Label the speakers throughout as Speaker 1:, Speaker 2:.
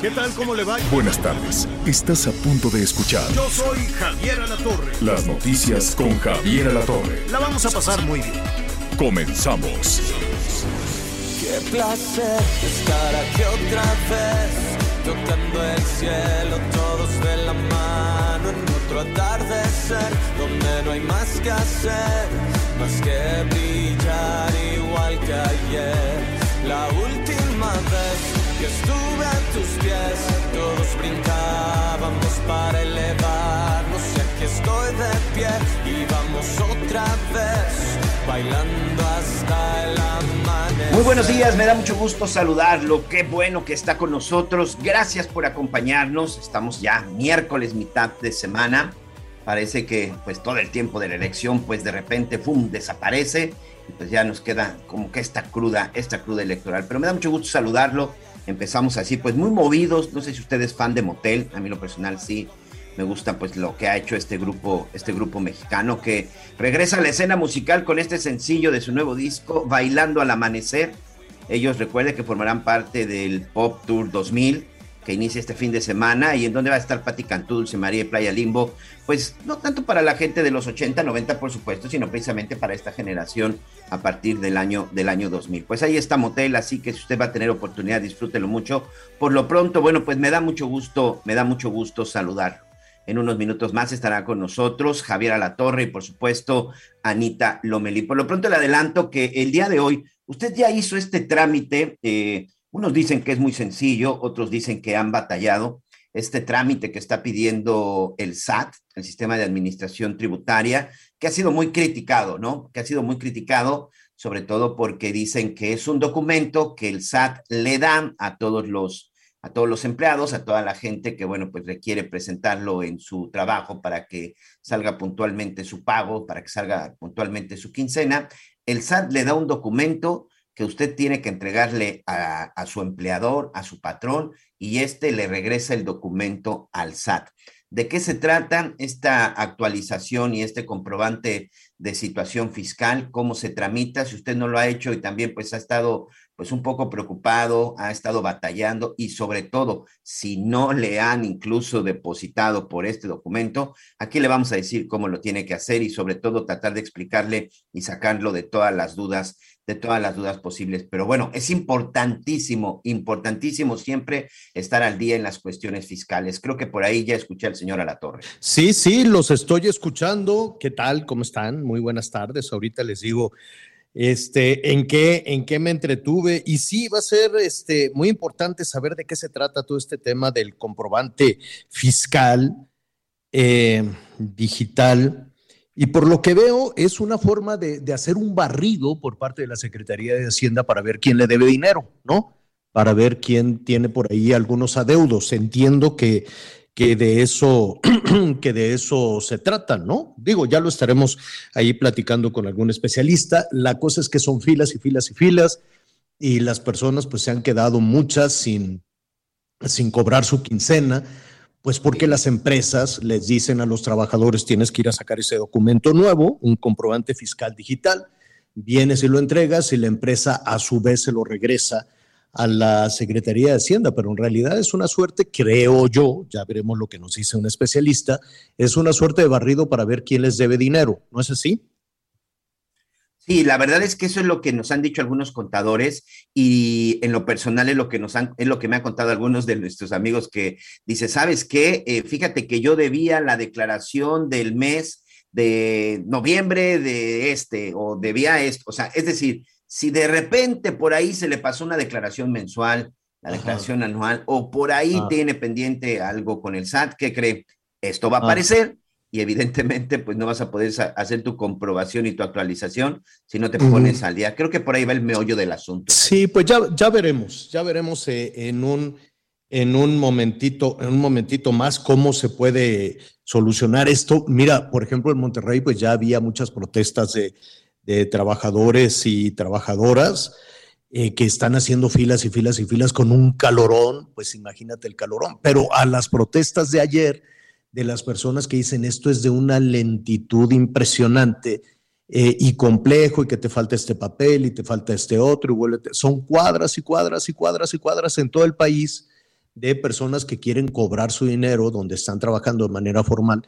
Speaker 1: ¿Qué tal? ¿Cómo le va?
Speaker 2: Buenas tardes. Estás a punto de escuchar
Speaker 1: Yo soy Javier Alatorre.
Speaker 2: las noticias con Javier Alatorre.
Speaker 1: La vamos a pasar muy bien.
Speaker 2: Comenzamos.
Speaker 3: Qué placer estar aquí otra vez, tocando el cielo, todos de la mano en otro atardecer, donde no hay más que hacer, más que brillar igual que ayer. La última vez que estuve a tus pies, todos brincábamos para elevarnos, y aquí estoy de pie y vamos otra vez, bailando hasta el amanecer.
Speaker 4: Muy buenos días, me da mucho gusto saludarlo. Qué bueno que está con nosotros. Gracias por acompañarnos. Estamos ya miércoles, mitad de semana. Parece que pues todo el tiempo de la elección pues de repente ¡fum! desaparece pues ya nos queda como que esta cruda, esta cruda electoral. Pero me da mucho gusto saludarlo. Empezamos así pues muy movidos. No sé si usted es fan de Motel, a mí lo personal sí. Me gusta pues lo que ha hecho este grupo, este grupo mexicano que regresa a la escena musical con este sencillo de su nuevo disco, Bailando al Amanecer. Ellos recuerden que formarán parte del Pop Tour 2000 que inicia este fin de semana y en donde va a estar Pati Cantú, Dulce María y Playa Limbo, pues no tanto para la gente de los 80, 90 por supuesto, sino precisamente para esta generación a partir del año del año 2000. Pues ahí está Motel, así que si usted va a tener oportunidad, disfrútelo mucho. Por lo pronto, bueno, pues me da mucho gusto, me da mucho gusto saludarlo. En unos minutos más estará con nosotros Javier Alatorre y por supuesto Anita Lomelí. Por lo pronto le adelanto que el día de hoy usted ya hizo este trámite, eh, unos dicen que es muy sencillo, otros dicen que han batallado, este trámite que está pidiendo el SAT, el Sistema de Administración Tributaria, que ha sido muy criticado, ¿no? Que ha sido muy criticado, sobre todo porque dicen que es un documento que el SAT le da a todos los a todos los empleados, a toda la gente que, bueno, pues requiere presentarlo en su trabajo para que salga puntualmente su pago, para que salga puntualmente su quincena. El SAT le da un documento que usted tiene que entregarle a, a su empleador, a su patrón, y este le regresa el documento al SAT. ¿De qué se trata esta actualización y este comprobante de situación fiscal? ¿Cómo se tramita? Si usted no lo ha hecho y también pues ha estado pues un poco preocupado, ha estado batallando y sobre todo, si no le han incluso depositado por este documento, aquí le vamos a decir cómo lo tiene que hacer y sobre todo tratar de explicarle y sacarlo de todas las dudas, de todas las dudas posibles. Pero bueno, es importantísimo, importantísimo siempre estar al día en las cuestiones fiscales. Creo que por ahí ya escuché al señor Alatorre.
Speaker 1: Sí, sí, los estoy escuchando. ¿Qué tal? ¿Cómo están? Muy buenas tardes. Ahorita les digo este, en qué, en qué me entretuve. Y sí, va a ser este, muy importante saber de qué se trata todo este tema del comprobante fiscal eh, digital. Y por lo que veo, es una forma de, de hacer un barrido por parte de la Secretaría de Hacienda para ver quién le debe dinero, ¿no? Para ver quién tiene por ahí algunos adeudos. Entiendo que que de eso, que de eso se trata, ¿no? Digo, ya lo estaremos ahí platicando con algún especialista. La cosa es que son filas y filas y filas y las personas pues se han quedado muchas sin, sin cobrar su quincena, pues porque las empresas les dicen a los trabajadores tienes que ir a sacar ese documento nuevo, un comprobante fiscal digital, vienes y lo entregas y la empresa a su vez se lo regresa a la Secretaría de Hacienda, pero en realidad es una suerte, creo yo, ya veremos lo que nos dice un especialista, es una suerte de barrido para ver quién les debe dinero, ¿no es así?
Speaker 4: Sí, la verdad es que eso es lo que nos han dicho algunos contadores y en lo personal es lo que nos han, es lo que me han contado algunos de nuestros amigos que dice, ¿sabes qué? Eh, fíjate que yo debía la declaración del mes de noviembre de este o debía esto, o sea, es decir, si de repente por ahí se le pasó una declaración mensual, la declaración anual, o por ahí
Speaker 1: Ah.
Speaker 4: tiene pendiente algo con el SAT, ¿qué cree? Esto va a
Speaker 1: Ah.
Speaker 4: aparecer y evidentemente pues no vas a poder hacer tu comprobación y tu actualización si no te pones al día. Creo que por ahí va el meollo del asunto.
Speaker 1: Sí, pues ya, ya veremos, ya veremos eh, en, un, en un momentito, en un momentito más cómo se puede solucionar esto. Mira, por ejemplo, en Monterrey pues ya había muchas protestas de, de trabajadores y trabajadoras. Eh, que están haciendo filas y filas y filas con un calorón, pues imagínate el calorón. Pero a las protestas de ayer, de las personas que dicen esto es de una lentitud impresionante eh, y complejo y que te falta este papel y te falta este otro y vuelve, son cuadras y cuadras y cuadras y cuadras en todo el país de personas que quieren cobrar su dinero donde están trabajando de manera formal.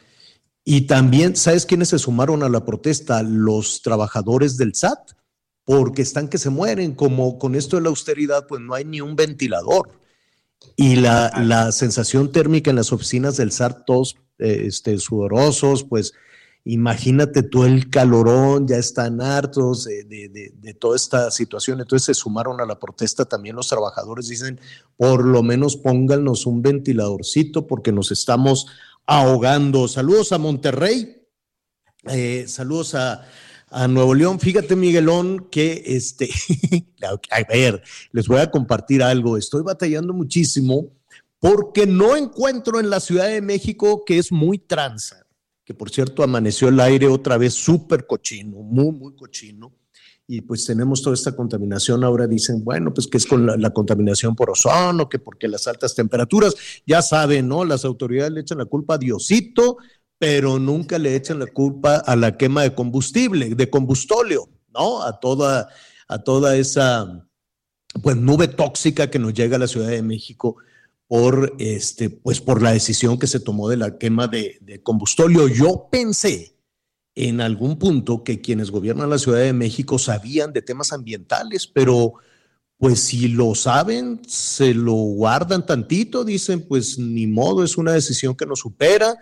Speaker 1: Y también, ¿sabes quiénes se sumaron a la protesta? Los trabajadores del SAT, porque están que se mueren, como con esto de la austeridad, pues no hay ni un ventilador. Y la, la, sensación térmica en las oficinas del SAR, todos eh, este, sudorosos, pues imagínate tú el calorón, ya están hartos de, de, de, toda esta situación. Entonces se sumaron a la protesta también los trabajadores, dicen, por lo menos pónganos un ventiladorcito porque nos estamos ahogando. Saludos a Monterrey, eh, saludos a, a Nuevo León. Fíjate, Miguelón, que este, a ver, les voy a compartir algo. Estoy batallando muchísimo porque no encuentro en la Ciudad de México que es muy tranza, que por cierto amaneció el aire otra vez súper cochino, muy, muy cochino. Y pues tenemos toda esta contaminación. Ahora dicen, bueno, pues que es con la, contaminación por ozono, que porque las altas temperaturas, ya saben, ¿no? Las autoridades le echan la culpa a Diosito, pero nunca le echan la culpa a la quema de combustible, de combustóleo, ¿no? A toda, a toda esa pues, nube tóxica que nos llega a la Ciudad de México por, este, pues, por la decisión que se tomó de la quema de, de combustóleo. Yo pensé en algún punto que quienes gobiernan la Ciudad de México sabían de temas ambientales, pero pues si lo saben, se lo guardan tantito, dicen, pues ni modo, es una decisión que nos supera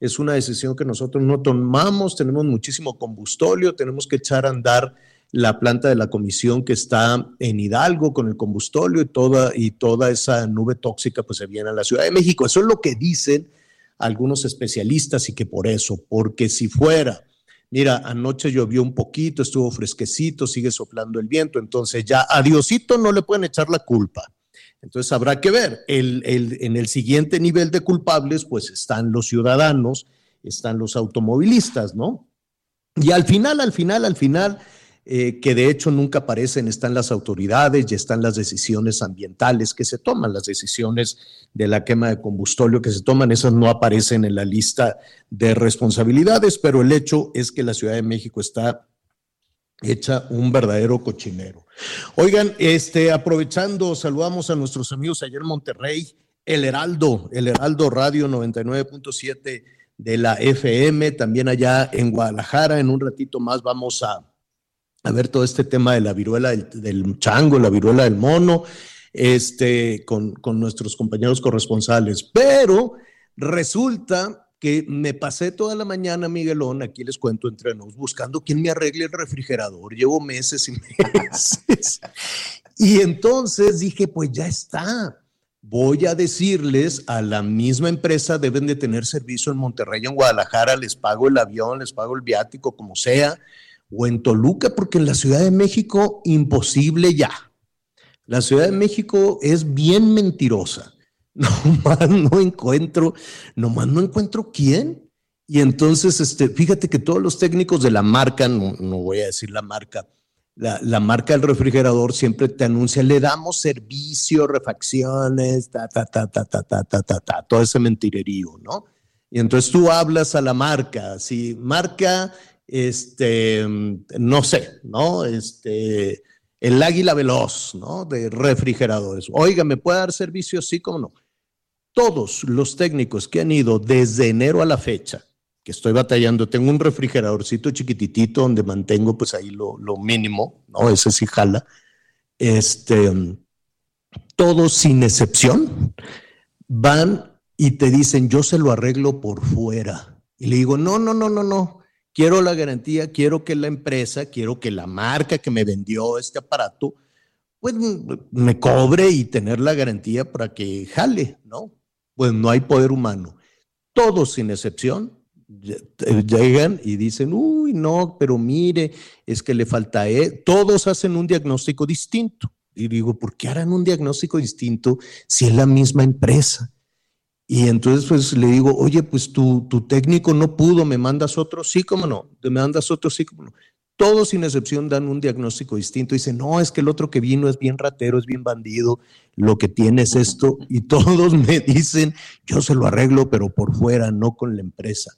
Speaker 1: es una decisión que nosotros no tomamos, tenemos muchísimo combustóleo, tenemos que echar a andar la planta de la comisión que está en Hidalgo con el combustóleo y toda, y toda esa nube tóxica pues se viene a la Ciudad de México. Eso es lo que dicen algunos especialistas y que por eso, porque si fuera, mira, anoche llovió un poquito, estuvo fresquecito, sigue soplando el viento, entonces ya a Diosito no le pueden echar la culpa. Entonces habrá que ver, el, el, en el siguiente nivel de culpables, pues están los ciudadanos, están los automovilistas, ¿no? Y al final, al final, al final, eh, que de hecho nunca aparecen, están las autoridades y están las decisiones ambientales que se toman, las decisiones de la quema de combustóleo que se toman, esas no aparecen en la lista de responsabilidades, pero el hecho es que la Ciudad de México está hecha un verdadero cochinero. Oigan, este, aprovechando, saludamos a nuestros amigos allá en Monterrey, el Heraldo, el Heraldo Radio 99.7 de la FM, también allá en Guadalajara. En un ratito más vamos a, a ver todo este tema de la viruela del, chango, la viruela del mono, este, con, con nuestros compañeros corresponsales. Pero resulta que me pasé toda la mañana, Miguelón, aquí les cuento entre nos, buscando quién me arregle el refrigerador. Llevo meses y meses. y entonces dije, pues ya está. Voy a decirles a la misma empresa, deben de tener servicio en Monterrey, en Guadalajara, les pago el avión, les pago el viático, como sea, o en Toluca, porque en la Ciudad de México, imposible ya. La Ciudad de México es bien mentirosa nomás no encuentro, nomás no encuentro quién. Y entonces, este, fíjate que todos los técnicos de la marca, no, no voy a decir la marca, la, la, marca del refrigerador siempre te anuncia, le damos servicio, refacciones, ta, ta, ta, ta, ta, ta, ta, ta, ta, todo ese mentirerío, ¿no? Y entonces tú hablas a la marca, si marca, este, no sé, ¿no? Este, el águila veloz, ¿no? De refrigeradores. Oiga, ¿me puede dar servicio? Sí, como no todos los técnicos que han ido desde enero a la fecha, que estoy batallando, tengo un refrigeradorcito chiquititito donde mantengo pues ahí lo, lo mínimo, ¿no? Ese sí jala. Este, todos sin excepción van y te dicen, yo se lo arreglo por fuera. Y le digo, no, no, no, no, no. Quiero la garantía, quiero que la empresa, quiero que la marca que me vendió este aparato, pues me cobre y tener la garantía para que jale, ¿no? pues no hay poder humano. Todos sin excepción llegan y dicen, uy, no, pero mire, es que le falta, e-". todos hacen un diagnóstico distinto. Y digo, ¿por qué harán un diagnóstico distinto si es la misma empresa? Y entonces pues le digo, oye, pues tu, tu técnico no pudo, ¿me mandas otro? Sí, cómo no, ¿me mandas otro? Sí, cómo no. Todos sin excepción dan un diagnóstico distinto. Dicen, no, es que el otro que vino es bien ratero, es bien bandido, lo que tiene es esto. Y todos me dicen, yo se lo arreglo, pero por fuera, no con la empresa.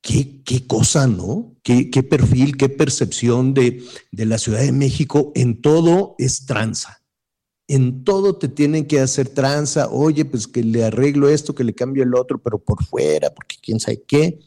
Speaker 1: Qué, qué cosa, ¿no? Qué, qué perfil, qué percepción de, de la Ciudad de México. En todo es tranza. En todo te tienen que hacer tranza. Oye, pues que le arreglo esto, que le cambio el otro, pero por fuera, porque quién sabe qué.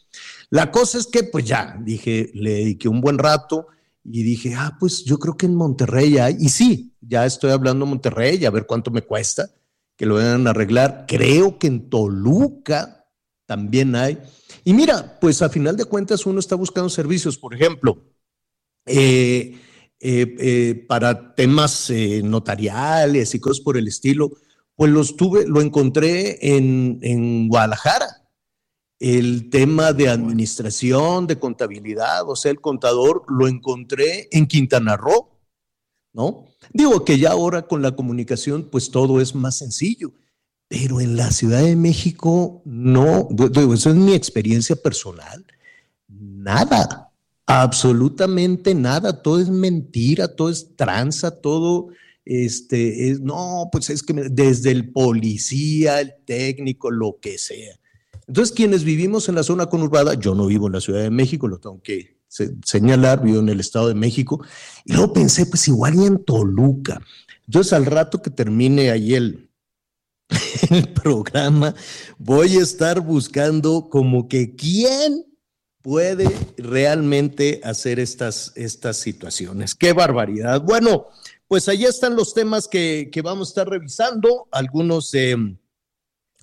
Speaker 1: La cosa es que, pues ya, dije, le dediqué un buen rato y dije, ah, pues yo creo que en Monterrey hay, y sí, ya estoy hablando de Monterrey, a ver cuánto me cuesta que lo vayan a arreglar. Creo que en Toluca también hay. Y mira, pues a final de cuentas uno está buscando servicios, por ejemplo, eh, eh, eh, para temas notariales y cosas por el estilo, pues los tuve, lo encontré en, en Guadalajara el tema de administración, de contabilidad, o sea, el contador lo encontré en Quintana Roo, ¿no? Digo que ya ahora con la comunicación, pues todo es más sencillo, pero en la Ciudad de México no, eso es mi experiencia personal, nada, absolutamente nada, todo es mentira, todo es tranza, todo, este, es, no, pues es que desde el policía, el técnico, lo que sea entonces, quienes vivimos en la zona conurbada, yo no vivo en la Ciudad de México, lo tengo que señalar, vivo en el Estado de México, y luego pensé, pues igual y en Toluca. Entonces, al rato que termine ahí el, el programa, voy a estar buscando como que quién puede realmente hacer estas, estas situaciones. Qué barbaridad. Bueno, pues ahí están los temas que, que vamos a estar revisando, algunos de...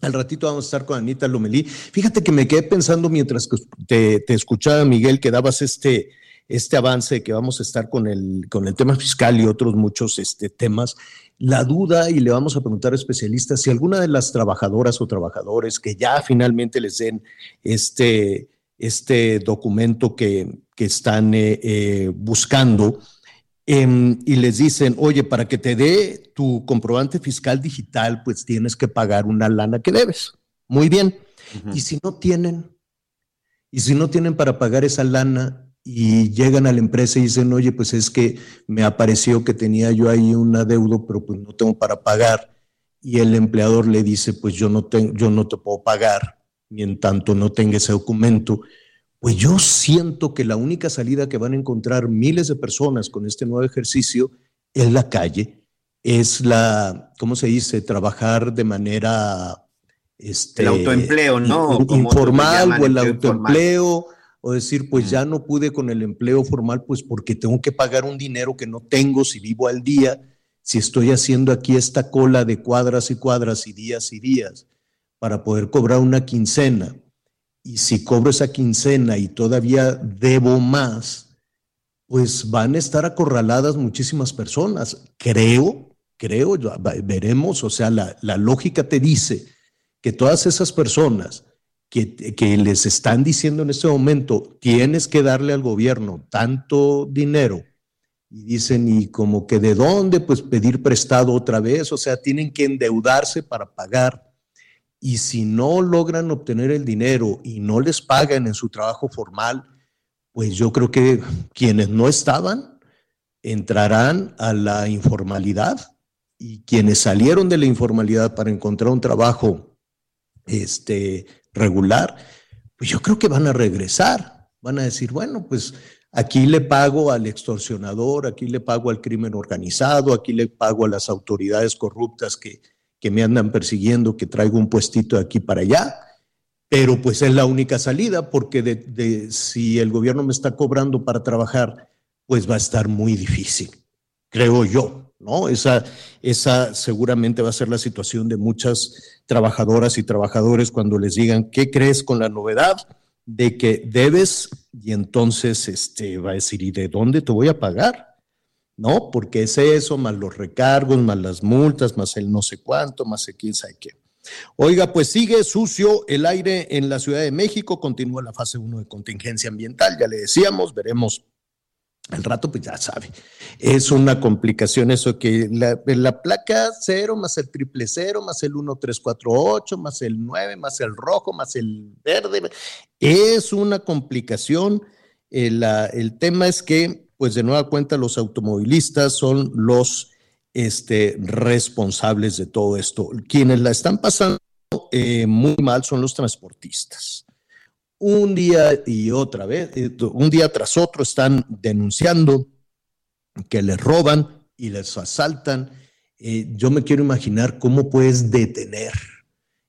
Speaker 1: Al ratito vamos a estar con Anita Lomelí. Fíjate que me quedé pensando mientras te, te escuchaba, Miguel, que dabas este, este avance que vamos a estar con el, con el tema fiscal y otros muchos este, temas. La duda, y le vamos a preguntar a especialistas, si alguna de las trabajadoras o trabajadores que ya finalmente les den este, este documento que, que están eh, eh, buscando, Em, y les dicen, oye, para que te dé tu comprobante fiscal digital, pues tienes que pagar una lana que debes. Muy bien. Y si no tienen, y si no tienen para pagar esa lana y llegan a la empresa y dicen, oye, pues es que me apareció que tenía yo ahí un adeudo, pero pues no tengo para pagar. Y el empleador le dice, pues yo no, tengo, yo no te puedo pagar, ni en tanto no tenga ese documento. Pues yo siento que la única salida que van a encontrar miles de personas con este nuevo ejercicio es la calle, es la, ¿cómo se dice? Trabajar de manera...
Speaker 4: Este, el autoempleo, ¿no?
Speaker 1: informal o el autoempleo, o decir, pues ya no pude con el empleo formal, pues porque tengo que pagar un dinero que no tengo si vivo al día, si estoy haciendo aquí esta cola de cuadras y cuadras y días y días para poder cobrar una quincena. Y si cobro esa quincena y todavía debo más, pues van a estar acorraladas muchísimas personas. Creo, creo, veremos, o sea, la, lógica te dice que todas esas personas que, que, les están diciendo en este momento, tienes que darle al gobierno tanto dinero, y dicen, y como que de dónde, pues pedir prestado otra vez, o sea, tienen que endeudarse para pagar y si no logran obtener el dinero y no les pagan en su trabajo formal, pues yo creo que quienes no estaban entrarán a la informalidad y quienes salieron de la informalidad para encontrar un trabajo este, regular, pues yo creo que van a regresar, van a decir, bueno, pues aquí le pago al extorsionador, aquí le pago al crimen organizado, aquí le pago a las autoridades corruptas que, que me andan persiguiendo, que traigo un puestito de aquí para allá, pero pues es la única salida porque si el gobierno me está cobrando para trabajar, pues va a estar muy difícil, creo yo, ¿no? Esa, esa seguramente va a ser la situación de muchas trabajadoras y trabajadores cuando les digan, ¿qué crees con la novedad? de que debes y entonces este, va a decir, ¿y de dónde te voy a pagar? ¿No? Porque es eso, más los recargos, más las multas, más el no sé cuánto, más el quién sabe qué. Oiga, pues sigue sucio el aire en la Ciudad de México, continúa la fase 1 de contingencia ambiental, ya le decíamos, veremos al rato, pues ya sabe, es una complicación eso que la, la, placa cero más el triple cero más el 1348 más el 9 más el rojo más el verde, es una complicación. El, el tema es que, pues de nueva cuenta, los automovilistas son los este, responsables de todo esto. Quienes la están pasando eh, muy mal son los transportistas un día y otra vez, eh, un día tras otro están denunciando que les roban y les asaltan. Eh, yo me quiero imaginar cómo puedes detener,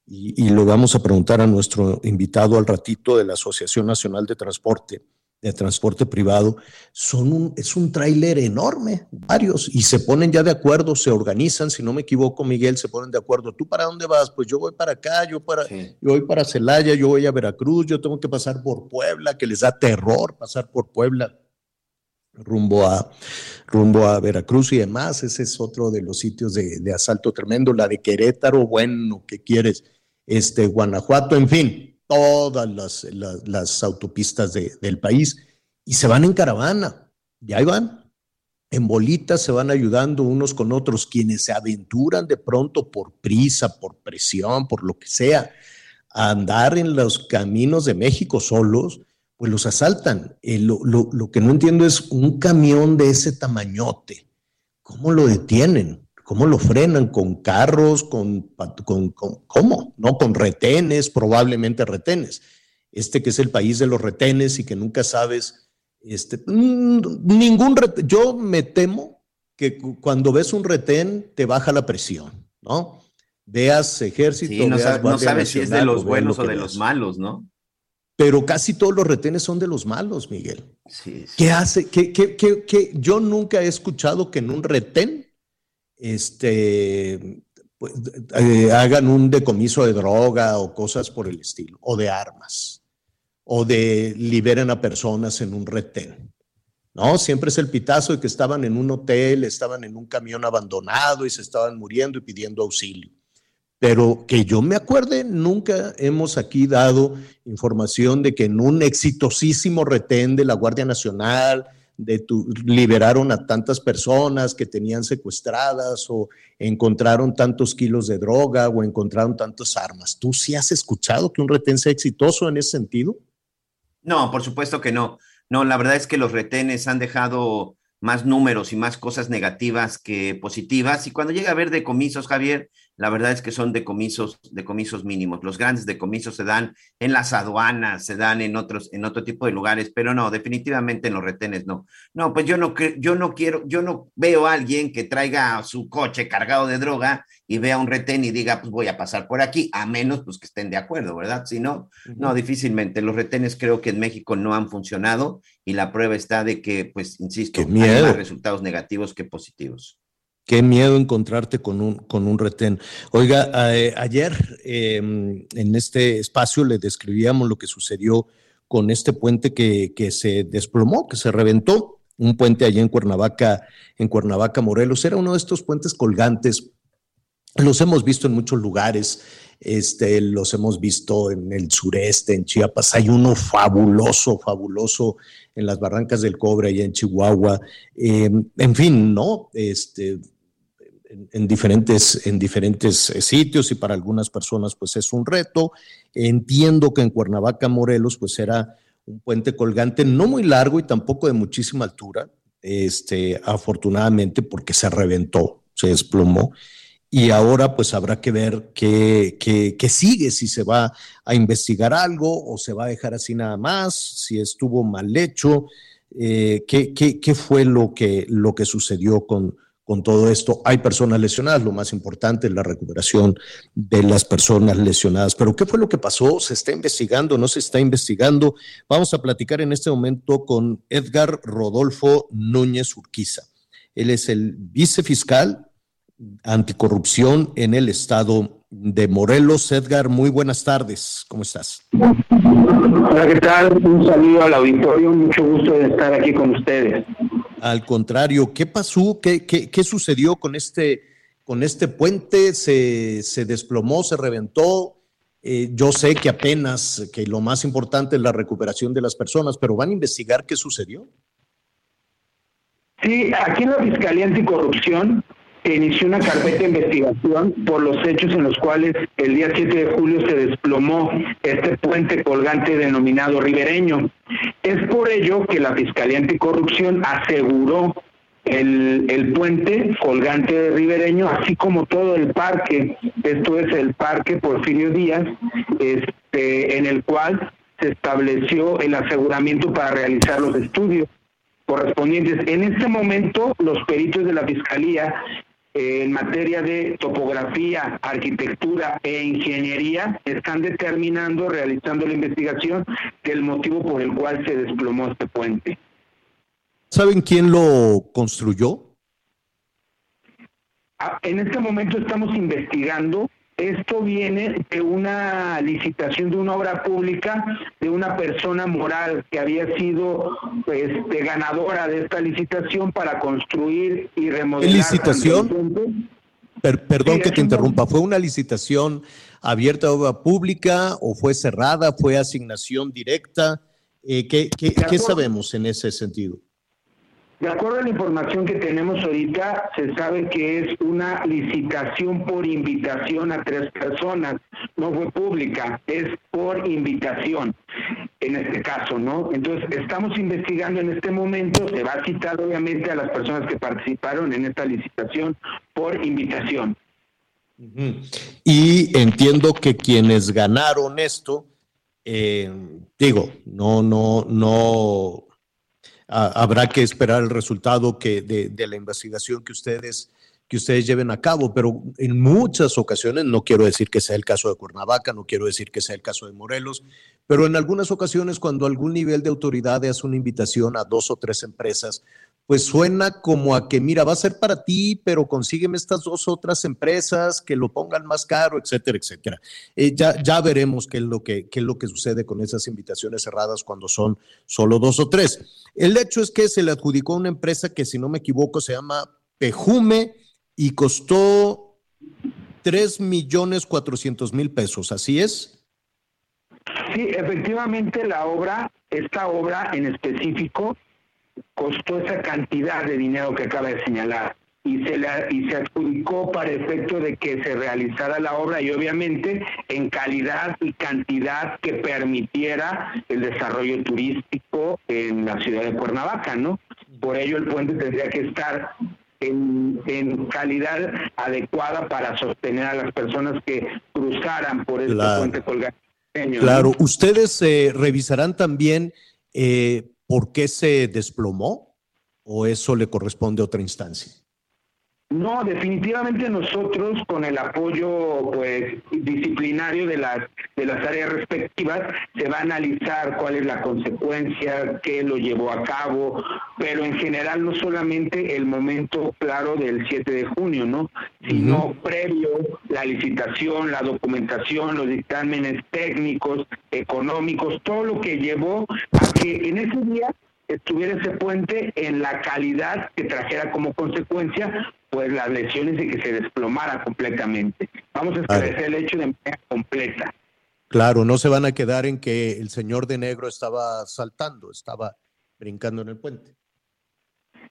Speaker 1: y, y, lo vamos a preguntar a nuestro invitado al ratito de la Asociación Nacional de Transporte, de transporte privado, son un, es un tráiler enorme, varios, y se ponen ya de acuerdo, se organizan, si no me equivoco, Miguel, se ponen de acuerdo. ¿Tú para dónde vas? Pues yo voy para acá, yo, para, yo voy para Celaya, yo voy a Veracruz, yo tengo que pasar por Puebla, que les da terror pasar por Puebla rumbo a, rumbo a Veracruz y demás. Ese es otro de los sitios de, de asalto tremendo. La de Querétaro, bueno, ¿qué quieres? Este, Guanajuato, en fin, todas las, las, autopistas del país y se van en caravana, y ahí van, en bolitas se van ayudando unos con otros, quienes se aventuran de pronto por prisa, por presión, por lo que sea, a andar en los caminos de México solos, pues los asaltan. Eh, lo, lo, lo que no entiendo es un camión de ese tamañote, ¿cómo lo detienen? ¿Cómo lo frenan? ¿Con carros? ¿Con, con, cómo? ¿No? Con retenes, probablemente retenes. Este que es el país de los retenes y que nunca sabes, este, mm, ningún retén, yo me temo que cuando ves un retén te baja la presión, ¿no? Veas ejército,
Speaker 4: no,
Speaker 1: veas
Speaker 4: no sabes si es de los buenos o de los malos, ¿no?
Speaker 1: Pero casi todos los retenes son de los malos, Miguel.
Speaker 4: Sí, sí.
Speaker 1: ¿Qué hace? ¿Qué, qué, qué, qué? Yo nunca he escuchado que en un retén este, pues, eh, hagan un decomiso de droga o cosas por el estilo, o de armas, o de liberen a personas en un retén. No, siempre es el pitazo de que estaban en un hotel, estaban en un camión abandonado y se estaban muriendo y pidiendo auxilio. Pero que yo me acuerde, nunca hemos aquí dado información de que en un exitosísimo retén de la Guardia Nacional, de tu, liberaron a tantas personas que tenían secuestradas o encontraron tantos kilos de droga o encontraron tantas armas. ¿Tú sí has escuchado que un retén sea exitoso en ese sentido?
Speaker 4: No, por supuesto que no. No, la verdad es que los retenes han dejado más números y más cosas negativas que positivas. Y cuando llega a haber decomisos, Javier, la verdad es que son decomisos, decomisos mínimos. Los grandes decomisos se dan en las aduanas, se dan en otros, en otro tipo de lugares, pero no, definitivamente en los retenes no. No, pues yo no, yo no quiero, yo no veo a alguien que traiga su coche cargado de droga y vea un retén y diga, pues voy a pasar por aquí, a menos pues que estén de acuerdo, ¿verdad? Si no, no, difícilmente. Los retenes creo que en México no han funcionado y la prueba está de que, pues, insisto, hay más resultados negativos que positivos.
Speaker 1: Qué miedo encontrarte con un, con un retén. Oiga, ayer em, en este espacio le describíamos lo que sucedió con este puente que, que, se desplomó, que se reventó, un puente allá en Cuernavaca, en Cuernavaca, Morelos. Era uno de estos puentes colgantes. Los hemos visto en muchos lugares, este, los hemos visto en el sureste, en Chiapas. Hay uno fabuloso, fabuloso en las Barrancas del Cobre, allá en Chihuahua. Em, en fin, ¿no? Este, en, diferentes, en diferentes eh, sitios y para algunas personas pues es un reto. Entiendo que en Cuernavaca, Morelos, pues era un puente colgante no muy largo y tampoco de muchísima altura, este, afortunadamente porque se reventó, se desplomó. Y ahora pues habrá que ver qué, qué, sigue, si se va a investigar algo o se va a dejar así nada más, si estuvo mal hecho, eh, qué, qué, qué, fue lo que, lo que sucedió con, con todo esto. Hay personas lesionadas, lo más importante es la recuperación de las personas lesionadas. Pero ¿qué fue lo que pasó? ¿Se está investigando? ¿No se está investigando? Vamos a platicar en este momento con Edgar Rodolfo Núñez Urquiza. Él es el vicefiscal anticorrupción en el estado de Morelos. Edgar, muy buenas tardes. ¿Cómo estás?
Speaker 5: Hola, ¿qué tal? Un saludo al auditorio. Mucho gusto de estar aquí con ustedes.
Speaker 1: Al contrario, ¿qué pasó? ¿Qué, qué, qué sucedió con este, con este puente? ¿Se, se desplomó, se reventó? Eh, yo sé que apenas, que lo más importante es la recuperación de las personas, pero ¿van a investigar qué sucedió?
Speaker 5: Sí, aquí en la Fiscalía Anticorrupción inició una carpeta de investigación por los hechos en los cuales el día 7 de julio se desplomó este puente colgante denominado ribereño. Es por ello que la Fiscalía Anticorrupción aseguró el, el puente colgante de ribereño, así como todo el parque. Esto es el parque Porfirio Díaz, este, en el cual se estableció el aseguramiento para realizar los estudios correspondientes. En este momento, los peritos de la Fiscalía en materia de topografía, arquitectura e ingeniería están determinando, realizando la investigación del motivo por el cual se desplomó este puente.
Speaker 1: ¿Saben quién lo construyó?
Speaker 5: Ah, en este momento estamos investigando esto viene de una licitación de una obra pública de una persona moral que había sido este, ganadora de esta licitación para construir y remodelar.
Speaker 1: ¿Qué licitación? perdón que te interrumpa. ¿Fue una licitación abierta a obra pública o fue cerrada? ¿Fue asignación directa? Eh, ¿Qué, qué sabemos en ese sentido?
Speaker 5: De acuerdo a la información que tenemos ahorita, se sabe que es una licitación por invitación a tres personas, no fue pública, es por invitación en este caso, ¿no? Entonces, estamos investigando en este momento, se va a citar obviamente a las personas que participaron en esta licitación por invitación.
Speaker 1: Y entiendo que quienes ganaron esto, eh, digo, no, no, no habrá que esperar el resultado que, de, la investigación que ustedes, que ustedes lleven a cabo, pero en muchas ocasiones, no quiero decir que sea el caso de Cuernavaca, no quiero decir que sea el caso de Morelos, pero en algunas ocasiones cuando algún nivel de autoridad hace una invitación a dos o tres empresas, pues suena como a que, mira, va a ser para ti, pero consígueme estas dos otras empresas que lo pongan más caro, etcétera, etcétera. Eh, ya, veremos qué es, lo que, qué es lo que sucede con esas invitaciones cerradas cuando son solo dos o tres. El hecho es que se le adjudicó una empresa que, si no me equivoco, se llama Pejume y costó 3 millones 400 mil pesos, ¿así es?
Speaker 5: Sí, efectivamente la obra, esta obra en específico, costó esa cantidad de dinero que acaba de señalar y se, y se adjudicó para efecto de que se realizara la obra y obviamente en calidad y cantidad que permitiera el desarrollo turístico en la ciudad de Cuernavaca, ¿no? Por ello el puente tendría que estar en, en calidad adecuada para sostener a las personas que cruzaran por este puente colgante.
Speaker 1: Claro, ustedes eh, revisarán también eh, por qué se desplomó o eso le corresponde a otra instancia?
Speaker 5: No, definitivamente nosotros con el apoyo pues disciplinario de las de las áreas respectivas se va a analizar cuál es la consecuencia, qué lo llevó a cabo, pero en general no solamente el momento claro del 7 de junio, ¿no? Sino previo la licitación, la documentación, los dictámenes técnicos, económicos, todo lo que llevó a que en ese día estuviera ese puente en la calidad que trajera como consecuencia pues las lesiones y que se desplomara completamente. Vamos a esclarecer el hecho de manera completa.
Speaker 1: Claro, no se van a quedar en que el señor de negro estaba saltando, estaba brincando en el puente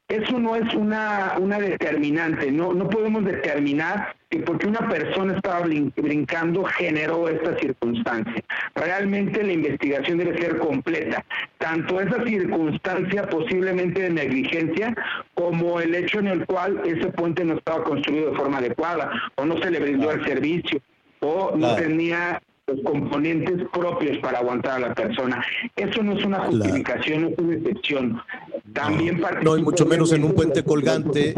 Speaker 5: eso no es una, una determinante, no, no podemos determinar que porque una persona estaba brincando generó esta circunstancia. Realmente la investigación debe ser completa, tanto esa circunstancia posiblemente de negligencia como el hecho en el cual ese puente no estaba construido de forma adecuada o no se le brindó el servicio o no tenía los componentes propios para aguantar a la persona. Eso no es una justificación, no es una excepción. También
Speaker 1: no, no, y mucho menos en un puente colgante.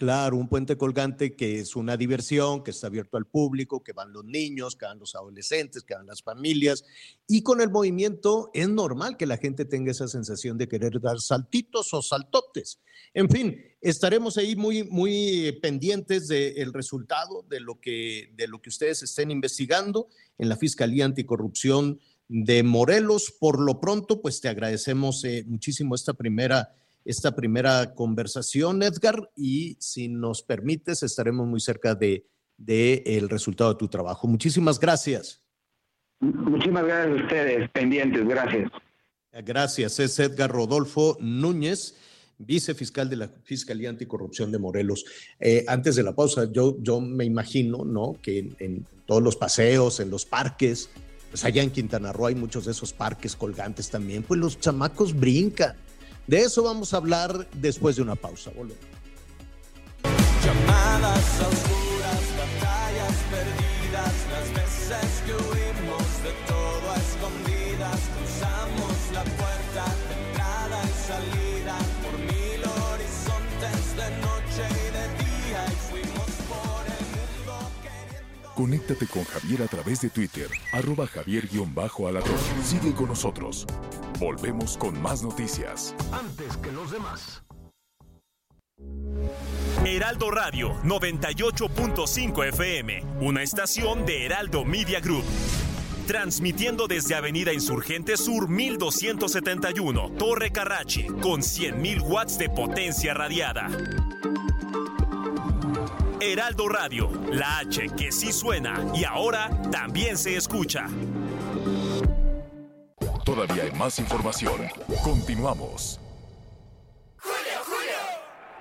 Speaker 1: Claro, un puente colgante que es una diversión, que está abierto al público, que van los niños, que van los adolescentes, que van las familias. Y con el movimiento es normal que la gente tenga esa sensación de querer dar saltitos o saltotes. En fin, estaremos ahí muy, muy pendientes del resultado de lo, que, de lo que ustedes estén investigando en la Fiscalía Anticorrupción de Morelos. Por lo pronto, pues te agradecemos eh, muchísimo esta primera esta primera conversación, Edgar, y si nos permites, estaremos muy cerca de, de el resultado de tu trabajo. Muchísimas gracias.
Speaker 5: Muchísimas gracias a ustedes, pendientes, gracias.
Speaker 1: Gracias, es Edgar Rodolfo Núñez vicefiscal de la Fiscalía Anticorrupción de Morelos. Eh, antes de la pausa, yo, yo me imagino, ¿no? Que en, en, todos los paseos, en los parques, pues allá en Quintana Roo hay muchos de esos parques colgantes también, pues los chamacos brincan. De eso vamos a hablar después de una pausa. Volvemos.
Speaker 2: Conéctate con Javier a través de Twitter, arroba javier-alatón. Sigue con nosotros. Volvemos con más noticias.
Speaker 6: Antes que los demás.
Speaker 7: Heraldo Radio 98.5 FM, una estación de Heraldo Media Group. Transmitiendo desde Avenida Insurgente Sur 1271, Torre Carrachi, con 100.000 watts de potencia radiada. Heraldo Radio, la H que sí suena y ahora también se escucha.
Speaker 2: Todavía hay más información. Continuamos.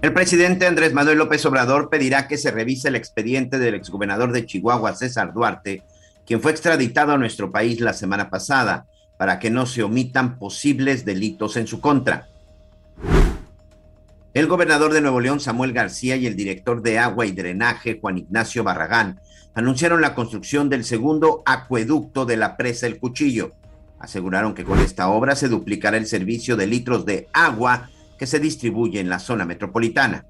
Speaker 4: El presidente Andrés Manuel López Obrador pedirá que se revise el expediente del exgobernador de Chihuahua, César Duarte, quien fue extraditado a nuestro país la semana pasada, para que no se omitan posibles delitos en su contra. El gobernador de Nuevo León, Samuel García, y el director de agua y drenaje, Juan Ignacio Barragán, anunciaron la construcción del segundo acueducto de la presa El Cuchillo. Aseguraron que con esta obra se duplicará el servicio de litros de agua que se distribuye en la zona metropolitana.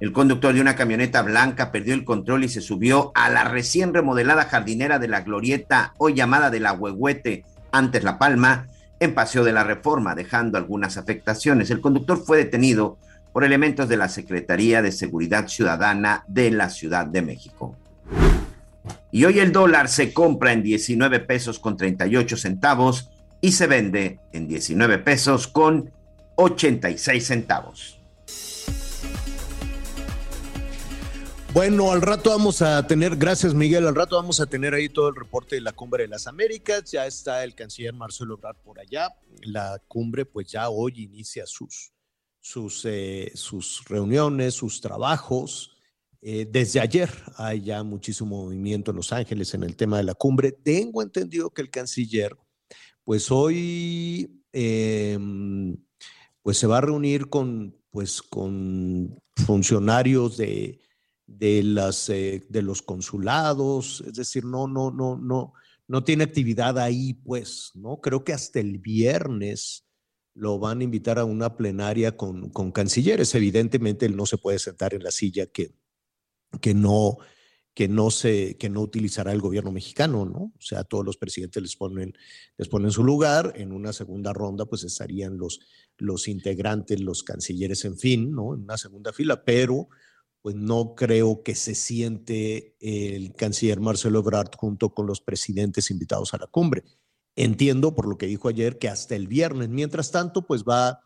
Speaker 4: El conductor de una camioneta blanca perdió el control y se subió a la recién remodelada jardinera de la glorieta, hoy llamada de la Huehuete, antes La Palma, en Paseo de la Reforma, dejando algunas afectaciones. El conductor fue detenido por elementos de la Secretaría de Seguridad Ciudadana de la Ciudad de México. Y hoy el dólar se compra en 19 pesos con 38 centavos y se vende en 19 pesos con 86 centavos.
Speaker 1: Bueno, al rato vamos a tener, gracias Miguel, al rato vamos a tener ahí todo el reporte de la Cumbre de las Américas, ya está el canciller Marcelo Ebrard por allá, la cumbre pues ya hoy inicia sus, sus, eh, sus reuniones, sus trabajos, eh, desde ayer hay ya muchísimo movimiento en Los Ángeles en el tema de la cumbre, tengo entendido que el canciller pues hoy... Eh, pues se va a reunir con, pues, con funcionarios de, eh, de los consulados, es decir, no, no, no, no, no tiene actividad ahí, pues, ¿no? Creo que hasta el viernes lo van a invitar a una plenaria con, con cancilleres. Evidentemente, él no se puede sentar en la silla que, que no, que no se, que no utilizará el gobierno mexicano, ¿no? O sea, todos los presidentes les ponen, les ponen su lugar. En una segunda ronda, pues estarían los, los integrantes, los cancilleres, en fin, ¿no? En una segunda fila, pero pues no creo que se siente el canciller Marcelo Ebrard junto con los presidentes invitados a la cumbre. Entiendo por lo que dijo ayer que hasta el viernes, mientras tanto, pues va,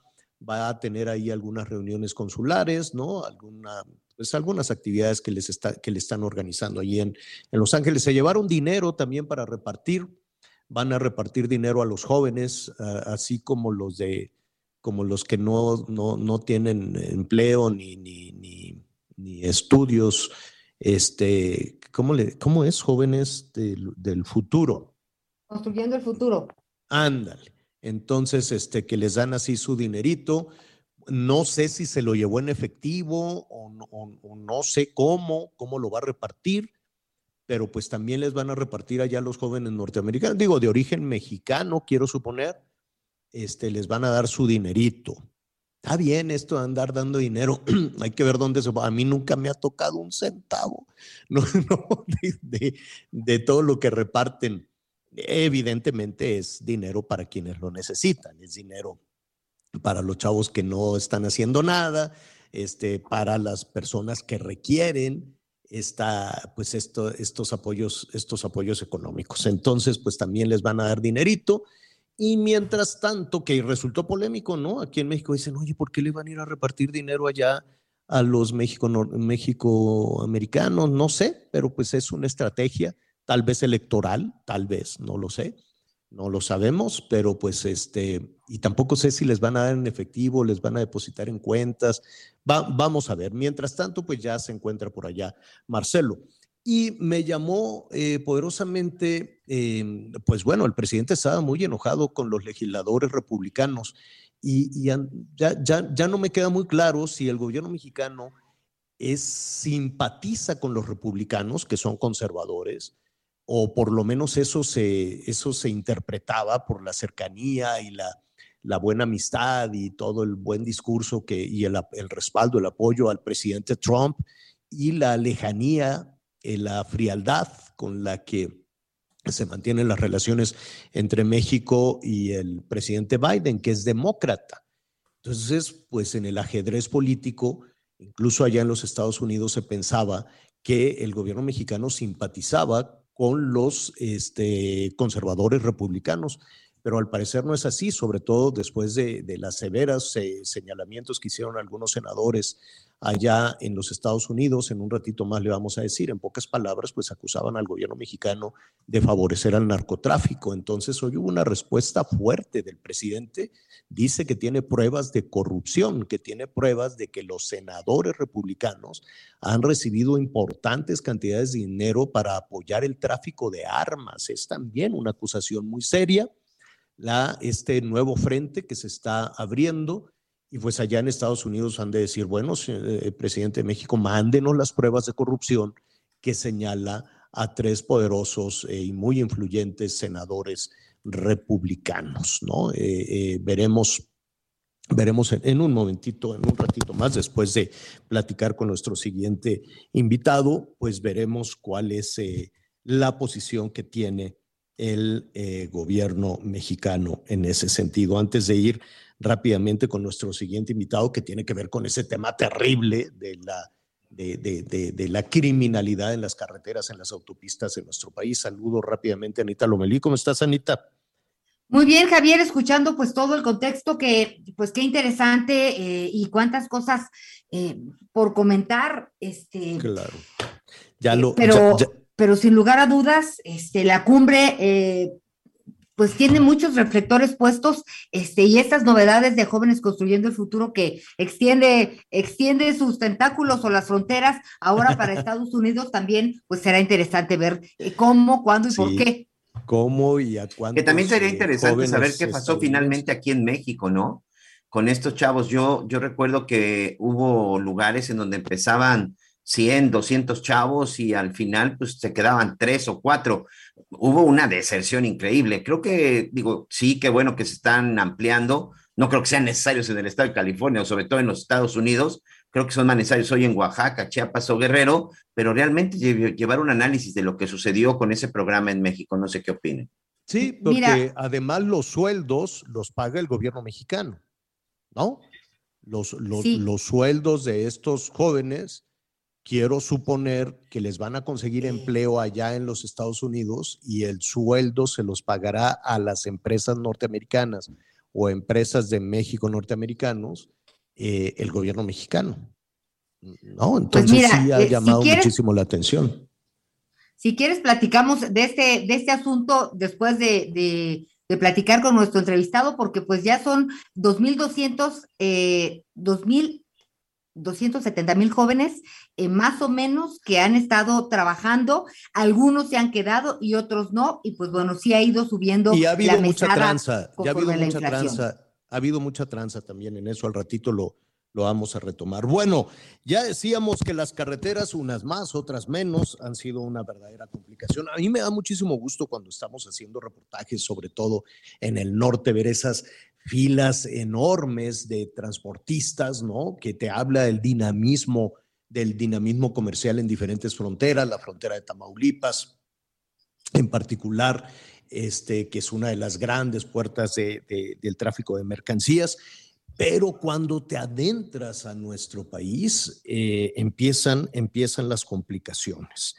Speaker 1: va a tener ahí algunas reuniones consulares, ¿no? Alguna pues algunas actividades que, les está, que le están organizando allí en, en Los Ángeles. Se llevaron dinero también para repartir, van a repartir dinero a los jóvenes, uh, así como los de como los que no, no, no tienen empleo ni, ni, ni, ni, estudios. Este, ¿cómo, le, ¿Cómo es jóvenes del, del futuro?
Speaker 8: Construyendo el futuro.
Speaker 1: Ándale. Entonces, este, que les dan así su dinerito, no sé si se lo llevó en efectivo o no, sé cómo, cómo lo va a repartir, pero pues también les van a repartir allá los jóvenes norteamericanos, digo, de origen mexicano, quiero suponer, este, les van a dar su dinerito. Está bien esto de andar dando dinero, hay que ver dónde se va. A mí nunca me ha tocado un centavo no, no, de, todo lo que reparten. Evidentemente es dinero para quienes lo necesitan, es dinero para los chavos que no están haciendo nada, este, para las personas que requieren esta, pues esto, estos, apoyos, estos apoyos económicos. Entonces, pues también les van a dar dinerito y mientras tanto, que resultó polémico, ¿no? Aquí en México dicen, oye, ¿por qué le van a ir a repartir dinero allá a los México, México-americanos? No sé, pero pues es una estrategia, tal vez electoral, tal vez, no lo sé, no lo sabemos, pero pues este, y tampoco sé si les van a dar en efectivo, les van a depositar en cuentas, vamos a ver. Mientras tanto, pues ya se encuentra por allá Marcelo. Y me llamó eh, poderosamente, em, pues bueno, el presidente estaba muy enojado con los legisladores republicanos y, ya, ya, ya, no me queda muy claro si el gobierno mexicano es, simpatiza con los republicanos, que son conservadores, o por lo menos eso se, eso se interpretaba por la cercanía y la, la buena amistad y todo el buen discurso y el, el respaldo, el apoyo al presidente Trump y la lejanía eh, la frialdad con la que se mantienen las relaciones entre México y el presidente Biden, que es demócrata. Entonces, pues en el ajedrez político, incluso allá en los Estados Unidos se pensaba que el gobierno mexicano simpatizaba con los este, conservadores republicanos pero al parecer no es así, sobre todo después de, las severas eh, señalamientos que hicieron algunos senadores allá en los Estados Unidos. En un ratito más le vamos a decir, en pocas palabras, pues acusaban al gobierno mexicano de favorecer al narcotráfico. Entonces hoy hubo una respuesta fuerte del presidente. Dice que tiene pruebas de corrupción, que tiene pruebas de que los senadores republicanos han recibido importantes cantidades de dinero para apoyar el tráfico de armas. Es también una acusación muy seria la, este nuevo frente que se está abriendo. Y pues allá en Estados Unidos han de decir, bueno, eh, presidente de México, mándenos las pruebas de corrupción que señala a tres poderosos y muy influyentes senadores republicanos, ¿no? Eh, eh, veremos, veremos en, un momentito, en un ratito más, después de platicar con nuestro siguiente invitado, pues veremos cuál es la posición que tiene el eh, gobierno mexicano en ese sentido. Antes de ir rápidamente con nuestro siguiente invitado, que tiene que ver con ese tema terrible de la, de, de, la criminalidad en las carreteras, en las autopistas de nuestro país. Saludo rápidamente a Anita Lomelí. ¿Cómo estás, Anita?
Speaker 8: Muy bien, Javier, escuchando pues todo el contexto que, pues qué interesante eh, y cuántas cosas eh, por comentar. Este,
Speaker 1: claro. Ya lo,
Speaker 8: pero, pero sin lugar a dudas, este, la cumbre eh, pues tiene muchos reflectores puestos, este, y estas novedades de jóvenes construyendo el futuro que extiende, extiende sus tentáculos o las fronteras ahora para Estados Unidos también, pues será interesante ver eh, cómo, cuándo y por qué.
Speaker 1: ¿Cómo y a cuándo?
Speaker 4: Que también sería interesante saber qué pasó finalmente aquí en México, ¿no? Con estos chavos, yo, yo recuerdo que hubo lugares en donde empezaban 100, 200 chavos y al final pues se quedaban tres o cuatro. Hubo una deserción increíble. Creo que, digo, sí, qué bueno que se están ampliando. No creo que sean necesarios en el estado de California o sobre todo en los Estados Unidos. Creo que son más necesarios hoy en Oaxaca, Chiapas o Guerrero, pero realmente llevar un análisis de lo que sucedió con ese programa en México. No sé qué opinen.
Speaker 1: Sí, porque además los sueldos los paga el gobierno mexicano, ¿no? Los, los, los sueldos de estos jóvenes quiero suponer que les van a conseguir empleo allá en los Estados Unidos y el sueldo se los pagará a las empresas norteamericanas o empresas de México norteamericanos eh, el gobierno mexicano. No, pues entonces sí ha eh, llamado muchísimo la atención.
Speaker 8: Si quieres, platicamos de este, de este asunto después de, platicar con nuestro entrevistado, porque pues ya son 2.200, eh, 2.000 270 mil jóvenes, eh, más o menos, que han estado trabajando. Algunos se han quedado y otros no. Y pues bueno, sí ha ido subiendo.
Speaker 1: Y ha habido mucha tranza. Ya ha habido mucha tranza. Ha habido mucha tranza también en eso. Al ratito lo, lo vamos a retomar. Bueno, ya decíamos que las carreteras, unas más, otras menos, han sido una verdadera complicación. A mí me da muchísimo gusto cuando estamos haciendo reportajes, sobre todo en el norte, ver esas filas enormes de transportistas, ¿no? Que te habla del dinamismo, del dinamismo comercial en diferentes fronteras, la frontera de Tamaulipas, en particular, este, que es una de las grandes puertas del tráfico de mercancías. Pero cuando te adentras a nuestro país, eh, empiezan, empiezan las complicaciones.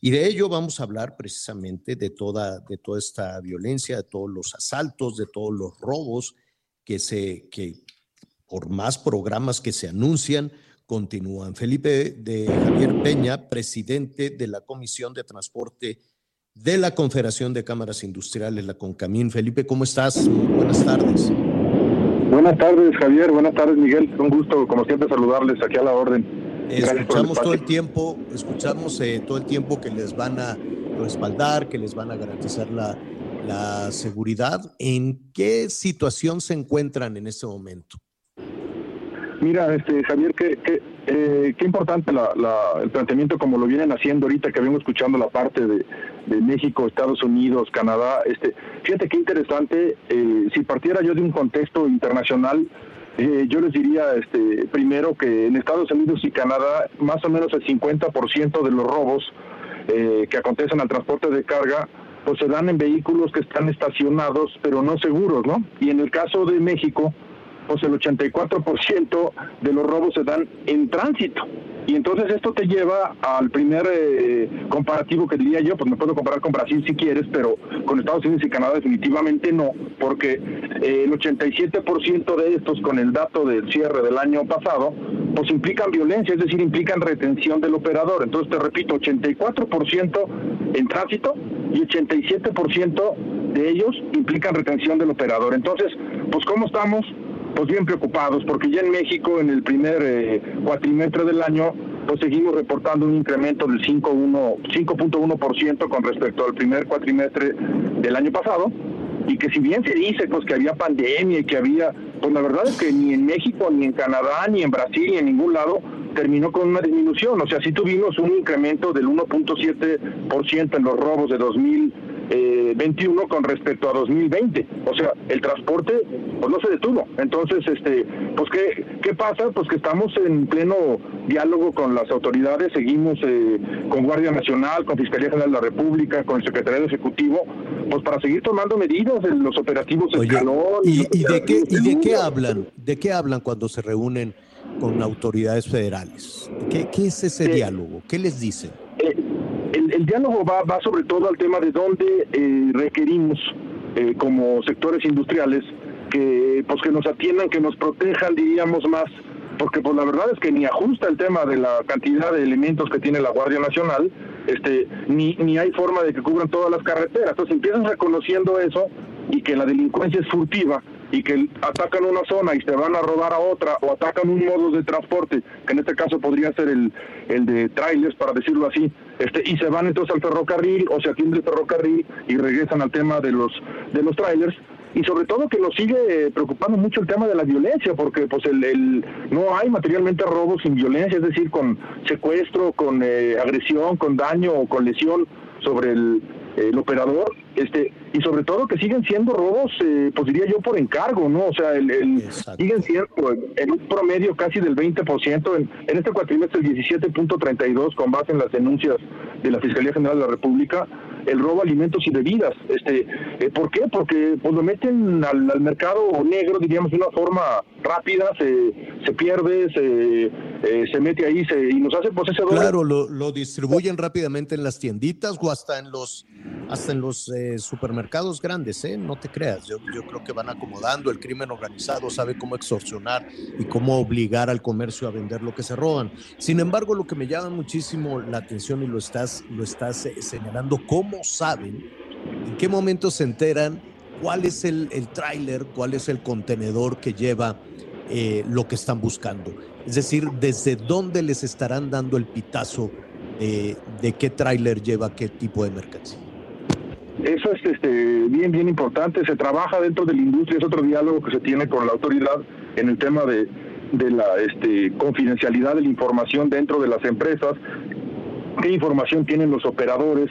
Speaker 1: Y de ello vamos a hablar precisamente de toda, de toda esta violencia, de todos los asaltos, de todos los robos que se, que por más programas que se anuncian, continúan. Felipe de Javier Peña, presidente de la Comisión de Transporte de la Confederación de Cámaras Industriales, la CONCAMIN. Felipe, ¿cómo estás? buenas tardes.
Speaker 9: Buenas tardes, Javier. Buenas tardes, Miguel. Un gusto, como siempre, saludarles aquí a la orden.
Speaker 1: Escuchamos todo el tiempo, escuchamos eh, todo el tiempo que les van a respaldar, que les van a garantizar la, la seguridad. ¿En qué situación se encuentran en este momento?
Speaker 9: Mira, este Javier, qué, qué, eh, qué importante el planteamiento como lo vienen haciendo ahorita que vengo escuchando la parte de, México, Estados Unidos, Canadá. Este, fíjate qué interesante. Eh, si partiera yo de un contexto internacional, eh, yo les diría, este, primero que en Estados Unidos y Canadá, más o menos el 50% de los robos que acontecen al transporte de carga pues se dan en vehículos que están estacionados pero no seguros, ¿no? Y en el caso de México, pues el 84% de los robos se dan en tránsito. Y entonces esto te lleva al primer eh, comparativo que diría yo, pues me puedo comparar con Brasil si quieres, pero con Estados Unidos y Canadá definitivamente no, porque eh, el 87% de estos con el dato del cierre del año pasado, pues implican violencia, es decir, implican retención del operador. Entonces te repito, 84% en tránsito y 87% de ellos implican retención del operador. Entonces, pues ¿cómo estamos? Pues bien preocupados, porque ya en México en el primer eh, cuatrimestre del año, pues seguimos reportando un incremento del 5.1% con respecto al primer cuatrimestre del año pasado, y que si bien se dice pues que había pandemia y que había, pues la verdad es que ni en México, ni en Canadá, ni en Brasil, ni en ningún lado terminó con una disminución, o sea, sí tuvimos un incremento del 1.7% en los robos de 2000 21 con respecto a 2020. O sea, el transporte pues no se detuvo. Entonces, este, pues ¿qué, qué pasa? Pues que estamos en pleno diálogo con las autoridades, seguimos eh, con Guardia Nacional, con Fiscalía General de la República, con el Secretario Ejecutivo, pues para seguir tomando medidas en los operativos
Speaker 1: de ¿y, ¿y, de qué, ¿Y de qué hablan? ¿De qué hablan cuando se reúnen con autoridades federales? ¿Qué, qué es ese eh, diálogo? ¿Qué les dicen?
Speaker 9: Eh, el, diálogo va, va sobre todo al tema de dónde eh, requerimos eh, como sectores industriales que pues que nos atiendan, que nos protejan, diríamos más, porque pues la verdad es que ni ajusta el tema de la cantidad de elementos que tiene la Guardia Nacional, este, ni, ni hay forma de que cubran todas las carreteras. Entonces empiezan reconociendo eso y que la delincuencia es furtiva y que atacan una zona y se van a robar a otra o atacan un modo de transporte, que en este caso podría ser el, el de trailers, para decirlo así, este, y se van entonces al ferrocarril o se atiende el ferrocarril y regresan al tema de los, de los trailers, y sobre todo que nos sigue preocupando mucho el tema de la violencia, porque pues el, el no hay materialmente robos sin violencia, es decir, con secuestro, con eh, agresión, con daño o con lesión sobre el, el operador, este y sobre todo que siguen siendo robos, eh, pues diría yo, por encargo, ¿no? O sea, el, siguen siendo en un promedio casi del 20%, en, en este cuatrimestre el 17.32 con base en las denuncias de la Fiscalía General de la República, el robo de alimentos y bebidas. Este, eh, ¿Por qué? Porque pues, lo meten al, mercado negro, diríamos, de una forma rápida, se, se pierde, se, eh, se mete ahí se, y nos hace poseedores.
Speaker 1: Claro, lo, distribuyen rápidamente en las tienditas o hasta en los, hasta en los eh, supermercados grandes, ¿eh? No te creas, yo, creo que van acomodando, el crimen organizado sabe cómo extorsionar y cómo obligar al comercio a vender lo que se roban. Sin embargo, lo que me llama muchísimo la atención y lo estás, lo estás señalando, ¿cómo ¿cómo saben, en qué momento se enteran cuál es el, tráiler, cuál es el contenedor que lleva eh, lo que están buscando? Es decir, ¿desde dónde les estarán dando el pitazo de qué tráiler lleva qué tipo de mercancía?
Speaker 9: Eso es este, bien, bien importante. Se trabaja dentro de la industria, es otro diálogo que se tiene con la autoridad en el tema de, de la este, confidencialidad de la información dentro de las empresas, qué información tienen los operadores,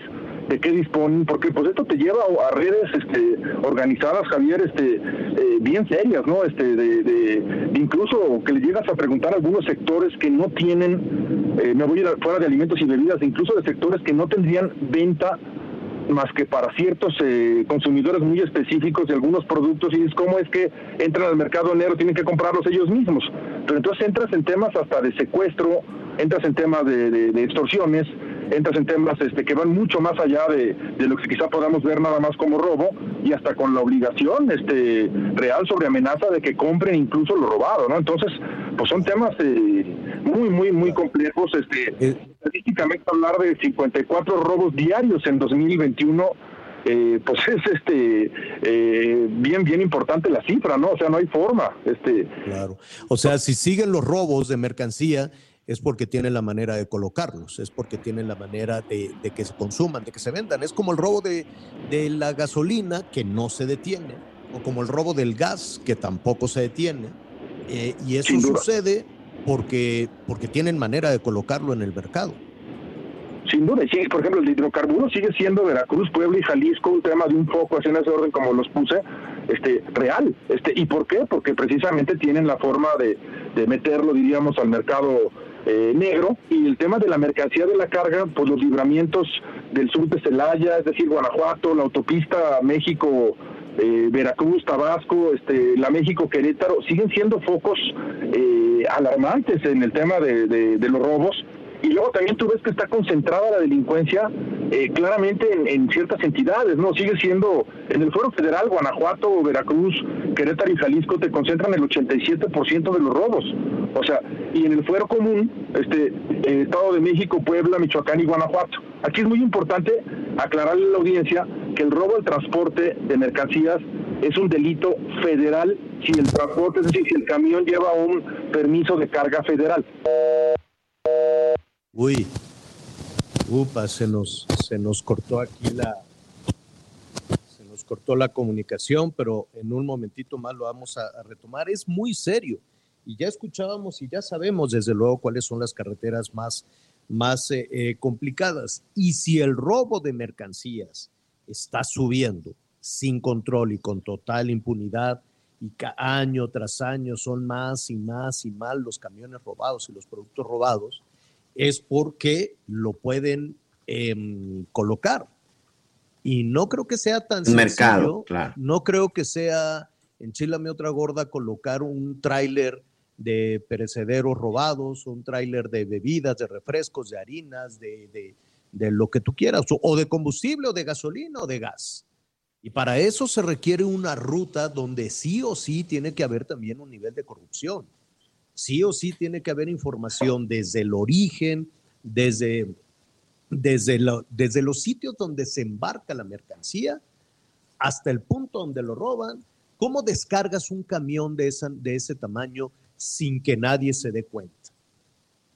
Speaker 9: de qué disponen, porque pues esto te lleva a redes este, organizadas, Javier, este, eh, bien serias, ¿no? Este, de, incluso que le llegas a preguntar a algunos sectores que no tienen, eh, me voy a ir fuera de alimentos y bebidas, incluso de sectores que no tendrían venta más que para ciertos eh, consumidores muy específicos de algunos productos y es cómo es que entran al mercado negro, tienen que comprarlos ellos mismos. Pero entonces entras en temas hasta de secuestro, entras en temas de, extorsiones, entras en temas este, que van mucho más allá de, lo que quizá podamos ver nada más como robo y hasta con la obligación este, real sobre amenaza de que compren incluso lo robado, ¿no? Entonces, pues son temas eh, muy, muy, muy complejos. Este, eh. estadísticamente hablar de 54 robos diarios en 2021 eh, pues es este eh, bien bien importante la cifra, ¿no? O sea, no hay forma. Este,
Speaker 1: claro. O sea, si siguen los robos de mercancía es porque tienen la manera de colocarlos, es porque tienen la manera de, que se consuman, de que se vendan. Es como el robo de, de la gasolina que no se detiene, o como el robo del gas que tampoco se detiene. Eh, y eso sucede porque, porque tienen manera de colocarlo en el mercado.
Speaker 9: Sin duda, sí, por ejemplo, el hidrocarburo sigue siendo Veracruz, Puebla y Jalisco un tema de un poco así en ese orden como los puse, este, real. Este, ¿Y por qué? Porque precisamente tienen la forma de, de meterlo, diríamos, al mercado eh, negro y el tema de la mercancía de la carga, pues los libramientos del sur de Celaya, es decir, Guanajuato, la autopista México eh, Veracruz, Tabasco, este, la México Querétaro, siguen siendo focos eh, alarmantes en el tema de, los robos. Y luego también tú ves que está concentrada la delincuencia eh, claramente en, ciertas entidades, ¿no? Sigue siendo, en el Fuero Federal, Guanajuato, Veracruz, Querétaro y Jalisco te concentran el 87% de los robos. O sea, y en el Fuero Común, este, Estado de México, Puebla, Michoacán y Guanajuato. Aquí es muy importante aclararle a la audiencia que el robo al transporte de mercancías es un delito federal si el transporte, es decir, si el camión lleva un permiso de carga federal.
Speaker 1: Uy, upa, se nos, se nos cortó aquí la, se nos cortó la comunicación, pero en un momentito más lo vamos a retomar. Es muy serio y ya escuchábamos y ya sabemos desde luego cuáles son las carreteras más más eh, eh, complicadas. Y si el robo de mercancías está subiendo sin control y con total impunidad, y año tras año son más y más y más los camiones robados y los productos robados, es porque lo pueden em, colocar. Y no creo que sea tan sencillo. Mercado, claro. No creo que sea, enchilame otra gorda, colocar un tráiler de perecederos robados, un tráiler de bebidas, de refrescos, de harinas, de, lo que tú quieras, o de combustible, o de gasolina, o de gas. Y para eso se requiere una ruta donde sí o sí tiene que haber también un nivel de corrupción. Sí o sí tiene que haber información desde el origen, desde, desde, desde los sitios donde se embarca la mercancía hasta el punto donde lo roban. ¿Cómo descargas un camión de, esa, de ese tamaño sin que nadie se dé cuenta.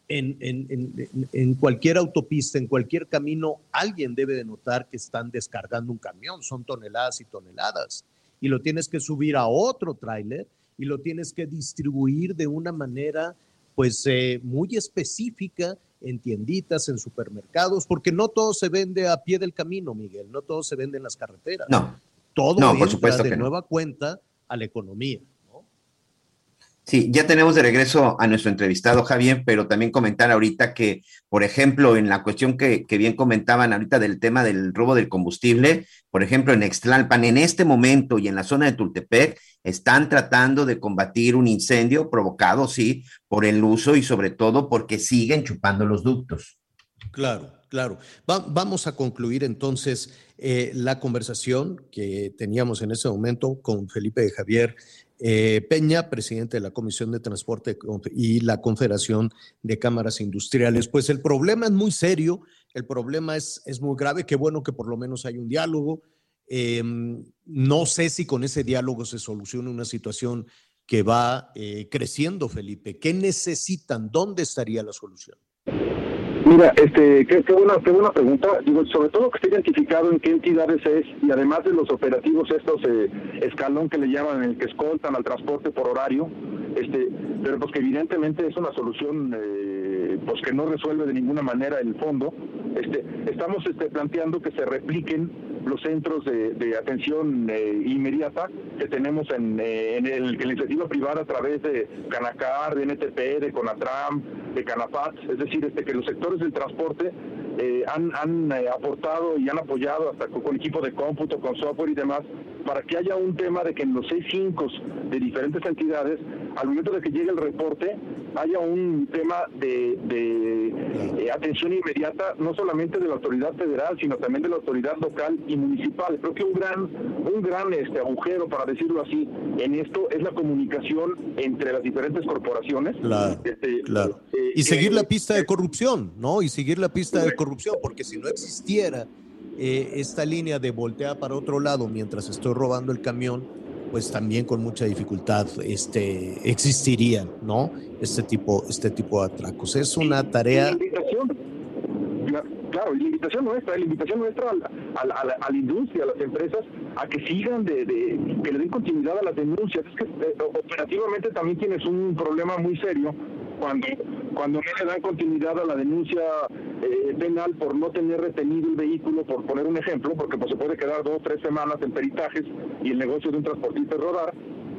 Speaker 1: En, cualquier autopista, en cualquier camino, alguien debe de notar que están descargando un camión, son toneladas y toneladas, y lo tienes que subir a otro tráiler y lo tienes que distribuir de una manera pues eh, muy específica en tienditas, en supermercados, porque no todo se vende a pie del camino, Miguel, no todo se vende en las carreteras.
Speaker 4: No.
Speaker 1: Todo no, por supuesto de nueva cuenta a la economía.
Speaker 4: Sí, ya tenemos de regreso a nuestro entrevistado Javier, pero también comentar ahorita que, por ejemplo, en la cuestión que, bien comentaban ahorita del tema del robo del combustible, por ejemplo, en Extlalpan, en este momento y en la zona de Tultepec, están tratando de combatir un incendio provocado, sí, por el uso y sobre todo porque siguen chupando los ductos.
Speaker 1: Claro, claro. vamos a concluir entonces eh, la conversación que teníamos en ese momento con Felipe Javier eh, Peña, presidente de la Comisión de Transporte y la Confederación de Cámaras Industriales. Pues el problema es muy serio, el problema es, es muy grave, qué bueno que por lo menos hay un diálogo. Em, no sé si con ese diálogo se soluciona una situación que va eh, creciendo, Felipe. ¿Qué necesitan? ¿Dónde estaría la solución?
Speaker 9: Mira, este, qué, buena, qué buena pregunta. Digo, sobre todo que esté identificado en qué entidades es y además de los operativos estos eh, escalón que le llaman, en el que escoltan al transporte por horario, este, pero pues que evidentemente es una solución eh, pues que no resuelve de ninguna manera el fondo Este, estamos este, planteando que se repliquen los centros de, atención eh, inmediata que tenemos en, eh, en, el, la iniciativa privada a través de Canacar, de NTP, de Conatram, de Canapat, es decir, este, que los sectores del transporte eh, han, han aportado y han apoyado hasta con, con, equipo de cómputo, con software y demás, para que haya un tema de que en los seis cinco de diferentes entidades, al momento de que llegue el reporte, haya un tema de, de atención inmediata, no solamente de la autoridad federal, sino también de la autoridad local y municipal. Creo que un gran, un gran este, agujero, para decirlo así, en esto es la comunicación entre las diferentes corporaciones.
Speaker 1: Claro,
Speaker 9: este,
Speaker 1: claro. Eh, y seguir la pista de corrupción, ¿no? Y seguir la pista de corrupción, porque si no existiera eh, esta línea de voltear para otro lado mientras estoy robando el camión, pues también con mucha dificultad este, existirían, ¿no? Este tipo, este tipo de atracos. Es una tarea
Speaker 9: claro, y la invitación nuestra, la invitación nuestra a la, a la, industria, a las empresas, a que sigan de, que le den continuidad a las denuncias. Es que eh, operativamente también tienes un problema muy serio cuando cuando no le dan continuidad a la denuncia eh, penal por no tener retenido el vehículo, por poner un ejemplo, porque pues se puede quedar dos, tres semanas en peritajes y el negocio de un transportista es rodar,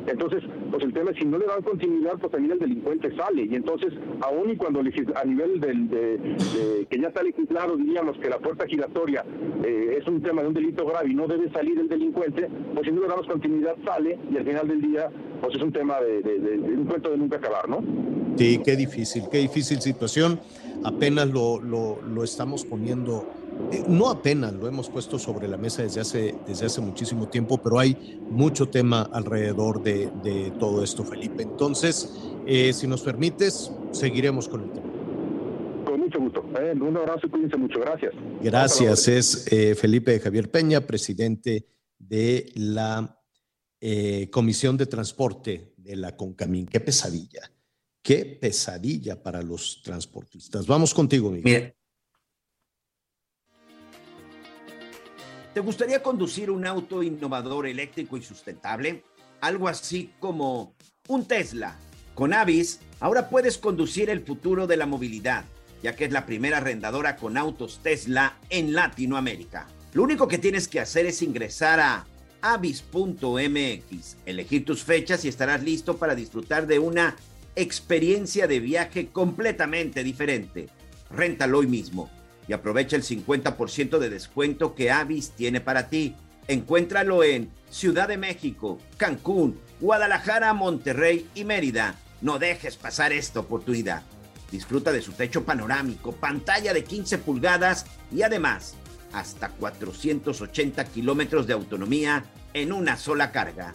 Speaker 9: entonces, pues el tema es si no le dan continuidad, pues también el delincuente sale. Y entonces, aún y cuando a nivel del, de, que ya está legislado, diríamos que la puerta giratoria eh, es un tema de un delito grave y no debe salir el delincuente, pues si no le damos continuidad sale y al final del día, pues es un tema de, un cuento de nunca acabar, ¿no?
Speaker 1: Sí, qué difícil, qué difícil situación. Apenas lo, lo, lo estamos poniendo eh, no apenas lo hemos puesto sobre la mesa desde hace, desde hace muchísimo tiempo, pero hay mucho tema alrededor de, de todo esto, Felipe. Entonces, eh, si nos permites, seguiremos con el tema.
Speaker 9: Con mucho gusto. Eh, un abrazo y cuídense mucho. Gracias.
Speaker 1: Gracias. Es Felipe Javier Peña, presidente de la Comisión de Transporte de la CONCAMIN. Qué pesadilla. Qué pesadilla para los transportistas. Vamos contigo, Miguel.
Speaker 4: ¿Te gustaría conducir un auto innovador, eléctrico y sustentable? Algo así como un Tesla. Con Avis, ahora puedes conducir el futuro de la movilidad, ya que es la primera arrendadora con autos Tesla en Latinoamérica. Lo único que tienes que hacer es ingresar a avis.mx, elegir tus fechas y estarás listo para disfrutar de una experiencia de viaje completamente diferente. Réntalo hoy mismo y aprovecha el 50% de descuento que Avis tiene para ti. Encuéntralo en Ciudad de México, Cancún, Guadalajara, Monterrey y Mérida. No dejes pasar esta oportunidad. Disfruta de su techo panorámico, pantalla de 15 pulgadas y además hasta 480 kilómetros de autonomía en una sola carga.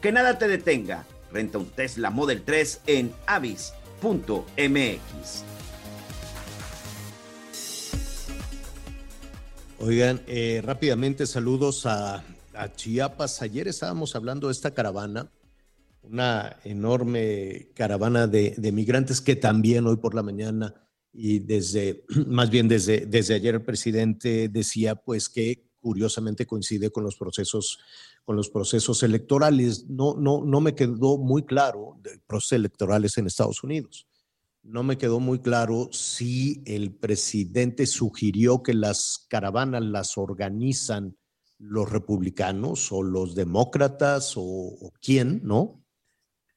Speaker 4: Que nada te detenga. Renta un Tesla Model 3 en avis.mx.
Speaker 1: Oigan, eh, rápidamente saludos a, Chiapas. Ayer estábamos hablando de esta caravana, una enorme caravana de, migrantes que también hoy por la mañana y desde, más bien desde, desde ayer el presidente decía pues que curiosamente coincide con los procesos, con los procesos electorales. No, no, no me quedó muy claro de procesos electorales en Estados Unidos no me quedó muy claro si el presidente sugirió que las caravanas las organizan los republicanos o los demócratas o, quién, ¿no?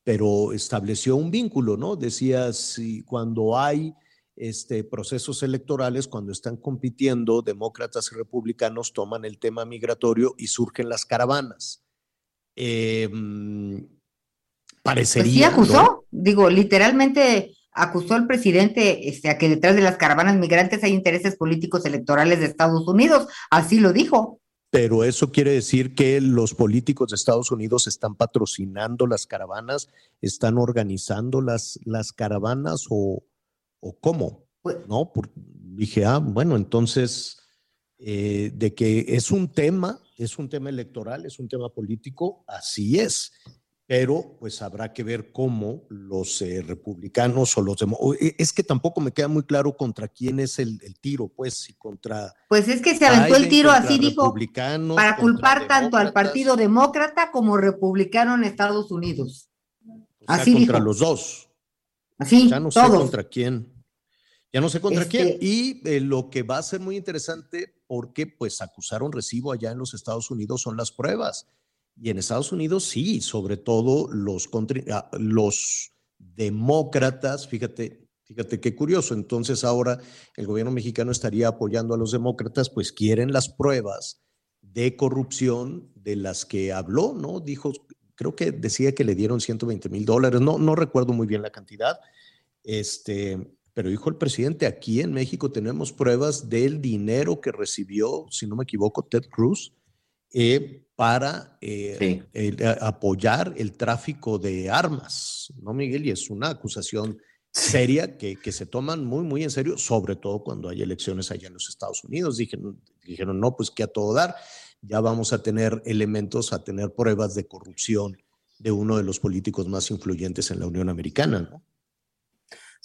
Speaker 1: Pero estableció un vínculo, ¿no? Decía, si cuando hay este, procesos electorales, cuando están compitiendo, demócratas y republicanos toman el tema migratorio y surgen las caravanas. Em, parecería.
Speaker 8: Pues sí acusó, digo, literalmente acusó el presidente este, a que detrás de las caravanas migrantes hay intereses políticos electorales de Estados Unidos. Así lo dijo.
Speaker 1: Pero eso quiere decir que los políticos de Estados Unidos están patrocinando las caravanas, están organizando las, las caravanas o, o cómo. Pues no, dije, ah, bueno, entonces, eh, de que es un tema, es un tema electoral, es un tema político, así es pero pues habrá que ver cómo los eh, republicanos o los demócratas, e, es que tampoco me queda muy claro contra quién es el, tiro, pues, si contra...
Speaker 8: Pues es que se aventó el tiro así, dijo, para culpar tanto al Partido Demócrata como republicano en Estados Unidos.
Speaker 1: así contra los dos.
Speaker 8: Así,
Speaker 1: ya no sé contra quién. Ya no sé contra
Speaker 8: Este-
Speaker 1: quién. Y eh, lo que va a ser muy interesante, porque pues acusaron recibo allá en los Estados Unidos, son las pruebas. Y en Estados Unidos sí, sobre todo los, ah, los demócratas, fíjate, fíjate qué curioso. Entonces ahora el gobierno mexicano estaría apoyando a los demócratas, pues quieren las pruebas de corrupción de las que habló, ¿no? Dijo, creo que decía que le dieron 120 mil dólares, no, no recuerdo muy bien la cantidad, este, pero dijo el presidente, aquí en México tenemos pruebas del dinero que recibió, si no me equivoco, Ted Cruz, eh, para eh, el- a- apoyar el tráfico de armas, ¿no, Miguel? Y es una acusación seria que, que se toman muy, muy en serio, sobre todo cuando hay elecciones allá en los Estados Unidos. Dijeron, dijeron no, pues que a todo dar, ya vamos a tener elementos, a tener pruebas de corrupción de uno de los políticos más influyentes en la Unión Americana, ¿no?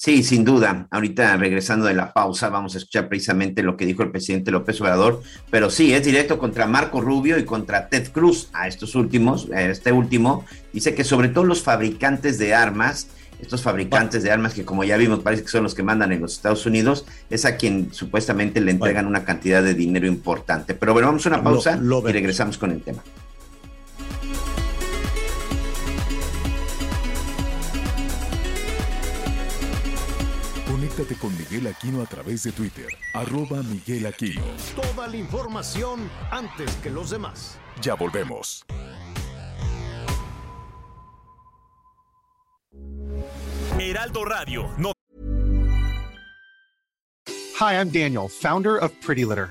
Speaker 4: Sí, sin duda. Ahorita regresando de la pausa vamos a escuchar precisamente lo que dijo el presidente López Obrador, pero sí, es directo contra Marco Rubio y contra Ted Cruz. A estos últimos, a este último, dice que sobre todo los fabricantes de armas, estos fabricantes de armas que como ya vimos parece que son los que mandan en los Estados Unidos, es a quien supuestamente le entregan una cantidad de dinero importante. Pero bueno, vamos a una pausa
Speaker 1: lo
Speaker 4: y regresamos con el tema.
Speaker 2: Conéctate con Miguel Aquino a través de Twitter, arroba Miguel Aquino.
Speaker 10: Toda la información antes que los demás.
Speaker 2: Ya volvemos.
Speaker 7: Heraldo Radio, no
Speaker 11: Hi, I'm Daniel, founder of Pretty Litter.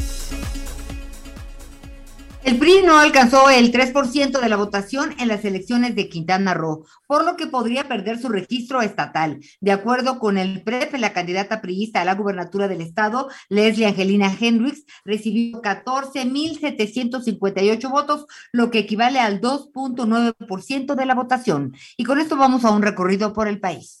Speaker 8: El PRI no alcanzó el 3% de la votación en las elecciones de Quintana Roo, por lo que podría perder su registro estatal. De acuerdo con el PREP, la candidata priista a la gubernatura del estado, Leslie Angelina Hendricks, recibió 14.758 votos, lo que equivale al 2.9% de la votación. Y con esto vamos a un recorrido por el país.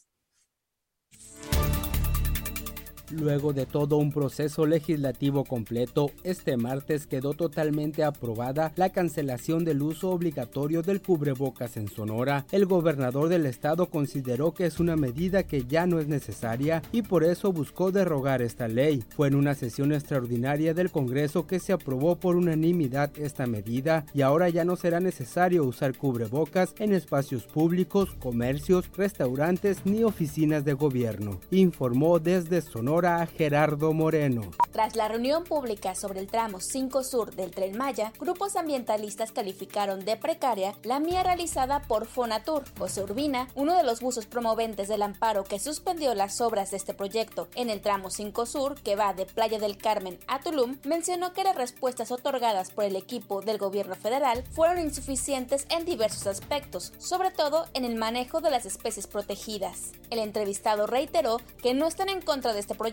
Speaker 12: Luego de todo un proceso legislativo completo, este martes quedó totalmente aprobada la cancelación del uso obligatorio del cubrebocas en Sonora. El gobernador del estado consideró que es una medida que ya no es necesaria y por eso buscó derrogar esta ley. Fue en una sesión extraordinaria del Congreso que se aprobó por unanimidad esta medida y ahora ya no será necesario usar cubrebocas en espacios públicos, comercios, restaurantes ni oficinas de gobierno, informó desde Sonora Gerardo Moreno.
Speaker 13: Tras la reunión pública sobre el tramo 5 Sur del Tren Maya, grupos ambientalistas calificaron de precaria la mía realizada por Fonatur. José Urbina, uno de los buzos promoventes del amparo que suspendió las obras de este proyecto en el tramo 5 Sur, que va de Playa del Carmen a Tulum, mencionó que las respuestas otorgadas por el equipo del gobierno federal fueron insuficientes en diversos aspectos, sobre todo en el manejo de las especies protegidas. El entrevistado reiteró que no están en contra de este proyecto,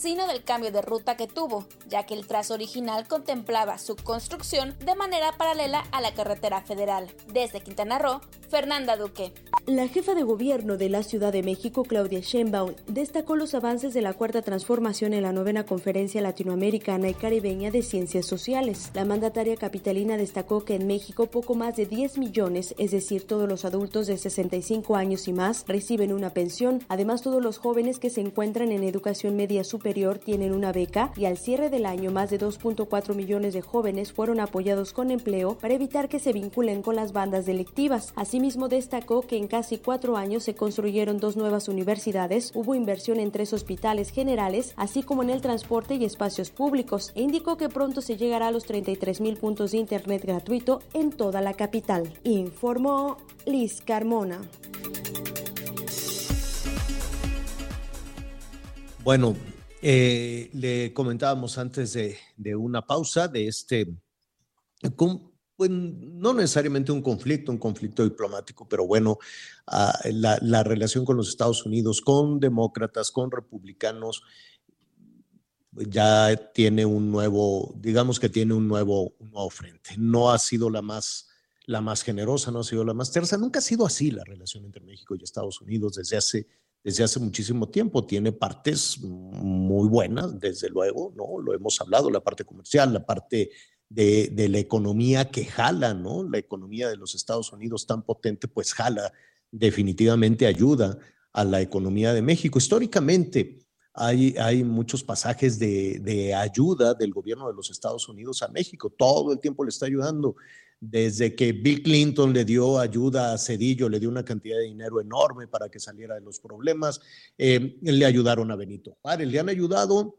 Speaker 13: sino del cambio de ruta que tuvo, ya que el trazo original contemplaba su construcción de manera paralela a la carretera federal. Desde Quintana Roo, Fernanda Duque.
Speaker 14: La jefa de gobierno de la Ciudad de México, Claudia Sheinbaum, destacó los avances de la cuarta transformación en la novena conferencia latinoamericana y caribeña de ciencias sociales. La mandataria capitalina destacó que en México poco más de 10 millones, es decir, todos los adultos de 65 años y más, reciben una pensión. Además, todos los jóvenes que se encuentran en educación media superior tienen una beca y al cierre del año más de 2.4 millones de jóvenes fueron apoyados con empleo para evitar que se vinculen con las bandas delictivas. Asimismo, destacó que en casi cuatro años se construyeron dos nuevas universidades, hubo inversión en tres hospitales generales, así como en el transporte y espacios públicos, e indicó que pronto se llegará a los 33 mil puntos de Internet gratuito en toda la capital. Informó Liz Carmona.
Speaker 1: Bueno, eh, le comentábamos antes de, una pausa de este, pues, no necesariamente un conflicto, un conflicto diplomático, pero bueno, ah, la, relación con los Estados Unidos, con demócratas, con republicanos, ya tiene un nuevo, digamos que tiene un nuevo, un nuevo frente. No ha sido la más, la más generosa, no ha sido la más tersa, nunca ha sido así la relación entre México y Estados Unidos desde hace desde hace muchísimo tiempo. Tiene partes muy buenas, desde luego, ¿no? Lo hemos hablado, la parte comercial, la parte de, la economía que jala, ¿no? La economía de los Estados Unidos tan potente, pues jala, definitivamente ayuda a la economía de México. Históricamente hay, hay muchos pasajes de ayuda del gobierno de los Estados Unidos a México, todo el tiempo le está ayudando desde que Bill Clinton le dio ayuda a Cedillo, le dio una cantidad de dinero enorme para que saliera de los problemas, eh, le ayudaron a Benito Juárez, le han ayudado.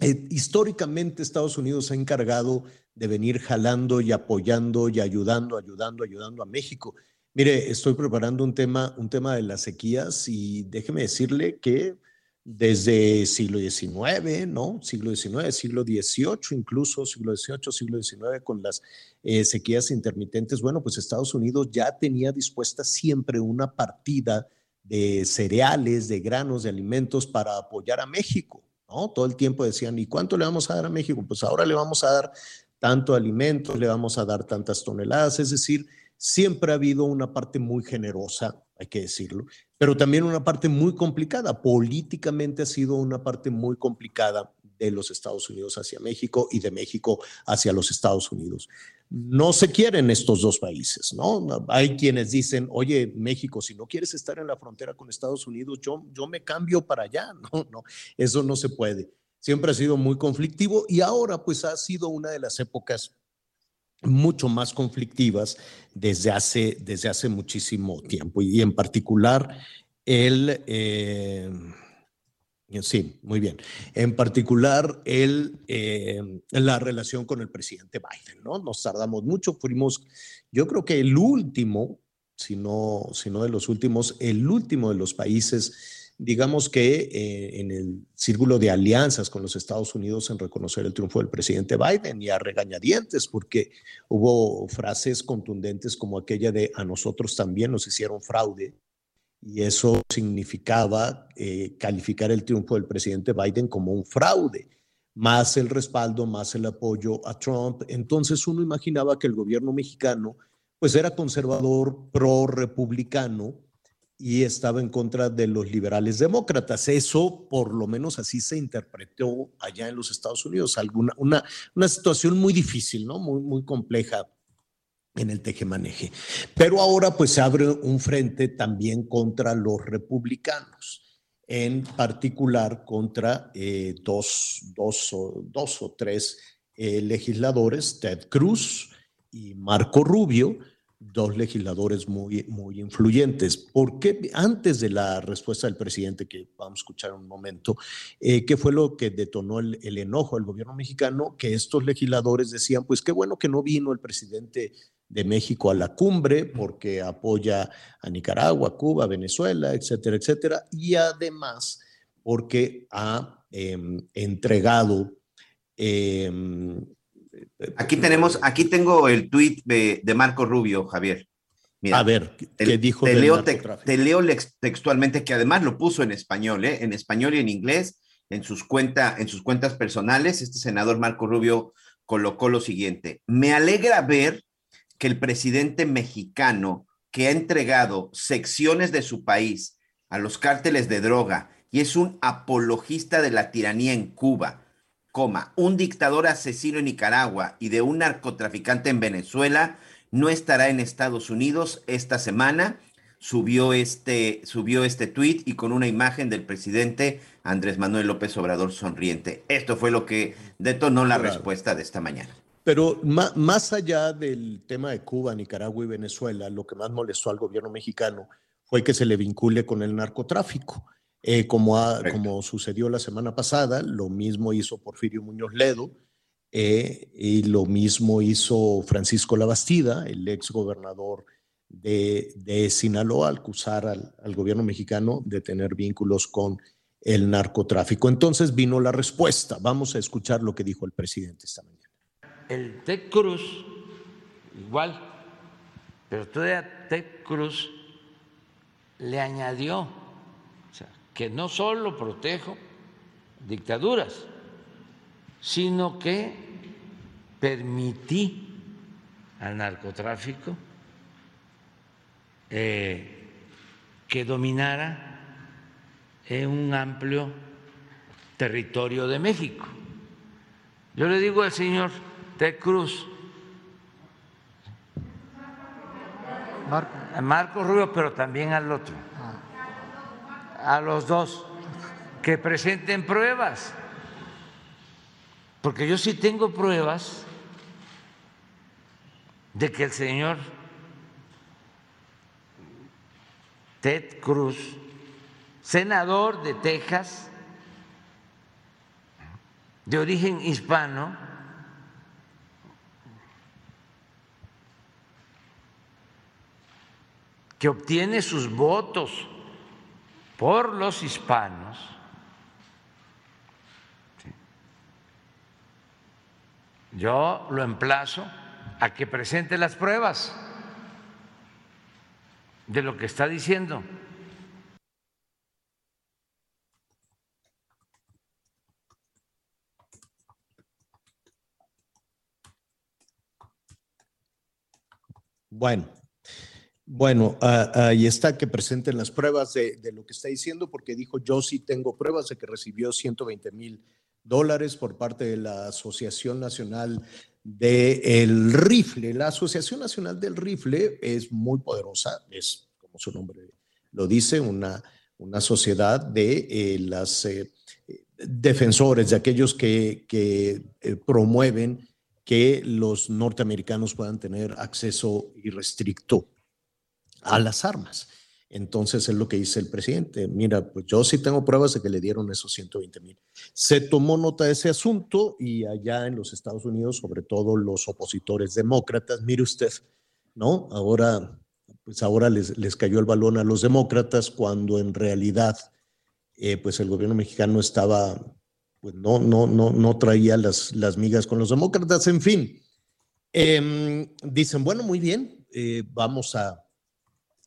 Speaker 1: Eh, históricamente Estados Unidos se ha encargado de venir jalando y apoyando y ayudando, ayudando, ayudando a México. Mire, estoy preparando un tema, un tema de las sequías y déjeme decirle que desde siglo XIX, ¿no? Siglo XIX, siglo XVIII, incluso siglo XVIII, siglo XIX, con las eh, sequías intermitentes. Bueno, pues Estados Unidos ya tenía dispuesta siempre una partida de cereales, de granos, de alimentos para apoyar a México, ¿no? Todo el tiempo decían, ¿y cuánto le vamos a dar a México? Pues ahora le vamos a dar tanto alimentos, le vamos a dar tantas toneladas, es decir, siempre ha habido una parte muy generosa, hay que decirlo, pero también una parte muy complicada. Políticamente ha sido una parte muy complicada de los Estados Unidos hacia México y de México hacia los Estados Unidos. No se quieren estos dos países, ¿no? Hay quienes dicen, oye, México, si no quieres estar en la frontera con Estados Unidos, yo, yo me cambio para allá. No, no, eso no se puede. Siempre ha sido muy conflictivo y ahora pues ha sido una de las épocas mucho más conflictivas desde hace, desde hace muchísimo tiempo y en particular el... Eh, sí, muy bien. En particular, el, eh, la relación con el presidente Biden, ¿no? Nos tardamos mucho, fuimos, yo creo que el último, si no, si no de los últimos, el último de los países digamos que eh, en el círculo de alianzas con los Estados Unidos en reconocer el triunfo del presidente Biden y a regañadientes, porque hubo frases contundentes como aquella de a nosotros también nos hicieron fraude. Y eso significaba eh, calificar el triunfo del presidente Biden como un fraude, más el respaldo, más el apoyo a Trump. Entonces uno imaginaba que el gobierno mexicano pues era conservador, pro-republicano, y estaba en contra de los liberales demócratas. Eso, por lo menos así se interpretó allá en los Estados Unidos. Alguna, una, una situación muy difícil, ¿no? Muy, muy compleja en el tejemaneje. Pero ahora pues se abre un frente también contra los republicanos, en particular contra eh, dos, dos, o, dos, o, tres eh, legisladores, Ted Cruz y Marco Rubio, dos legisladores muy, muy influyentes. Porque antes de la respuesta del presidente, que vamos a escuchar en un momento, eh, qué fue lo que detonó el, enojo del gobierno mexicano? Que estos legisladores decían, pues qué bueno que no vino el presidente de México a la cumbre porque apoya a Nicaragua, Cuba, Venezuela, etcétera, etcétera. Y además porque ha em, entregado em,
Speaker 4: Aquí tenemos, aquí tengo el tuit de, Marco Rubio, Javier.
Speaker 1: a ver, ¿qué dijo?
Speaker 4: Te leo, te, leo textualmente, que además lo puso en español, ¿eh? en español y en inglés, en sus, cuenta, en sus cuentas personales. Este senador Marco Rubio colocó lo siguiente. Me alegra ver que el presidente mexicano que ha entregado secciones de su país a los cárteles de droga y es un apologista de la tiranía en Cuba, coma, un dictador asesino en Nicaragua y de un narcotraficante en Venezuela no estará en Estados Unidos esta semana. subió este, subió este tweet y con una imagen del presidente Andrés Manuel López Obrador sonriente. Esto fue lo que detonó la respuesta de esta mañana.
Speaker 1: Pero más allá del tema de Cuba, Nicaragua y Venezuela, lo que más molestó al gobierno mexicano fue que se le vincule con el narcotráfico. Eh, como, como sucedió la semana pasada, lo mismo hizo Porfirio Muñoz Ledo eh, y lo mismo hizo Francisco Labastida, el ex gobernador de, Sinaloa al acusar al, gobierno mexicano de tener vínculos con el narcotráfico. Entonces vino la respuesta. Vamos a escuchar lo que dijo el presidente esta mañana.
Speaker 15: El Ted Cruz, igual, pero todavía Ted Cruz le añadió que no solo protejo dictaduras, sino que permití al narcotráfico eh, que dominara en un amplio territorio de México. Yo le digo al señor Ted Cruz, a Marco Rubio, pero también al otro, a los dos, que presenten pruebas, porque yo sí tengo pruebas de que el señor Ted Cruz, senador de Texas, de origen hispano, que obtiene sus votos por los hispanos, yo lo emplazo a que presente las pruebas de lo que está diciendo.
Speaker 1: Bueno, bueno, ahí está que presenten las pruebas de, lo que está diciendo, porque dijo yo sí tengo pruebas de que recibió 120 mil dólares por parte de la Asociación Nacional del Rifle. La Asociación Nacional del Rifle es muy poderosa, es como su nombre lo dice, una, una sociedad de eh, las eh, defensores, de aquellos que, que eh, promueven que los norteamericanos puedan tener acceso irrestricto a las armas. Entonces es lo que dice el presidente. Mira, pues yo sí tengo pruebas de que le dieron esos 120 mil. Se tomó nota de ese asunto y allá en los Estados Unidos, sobre todo los opositores demócratas, mire usted, ¿no? Ahora, pues ahora les, les cayó el balón a los demócratas cuando en realidad, eh, pues el gobierno mexicano estaba, pues no, no, no, no traía las, las migas con los demócratas. En fin, em, dicen, bueno, muy bien, eh, vamos a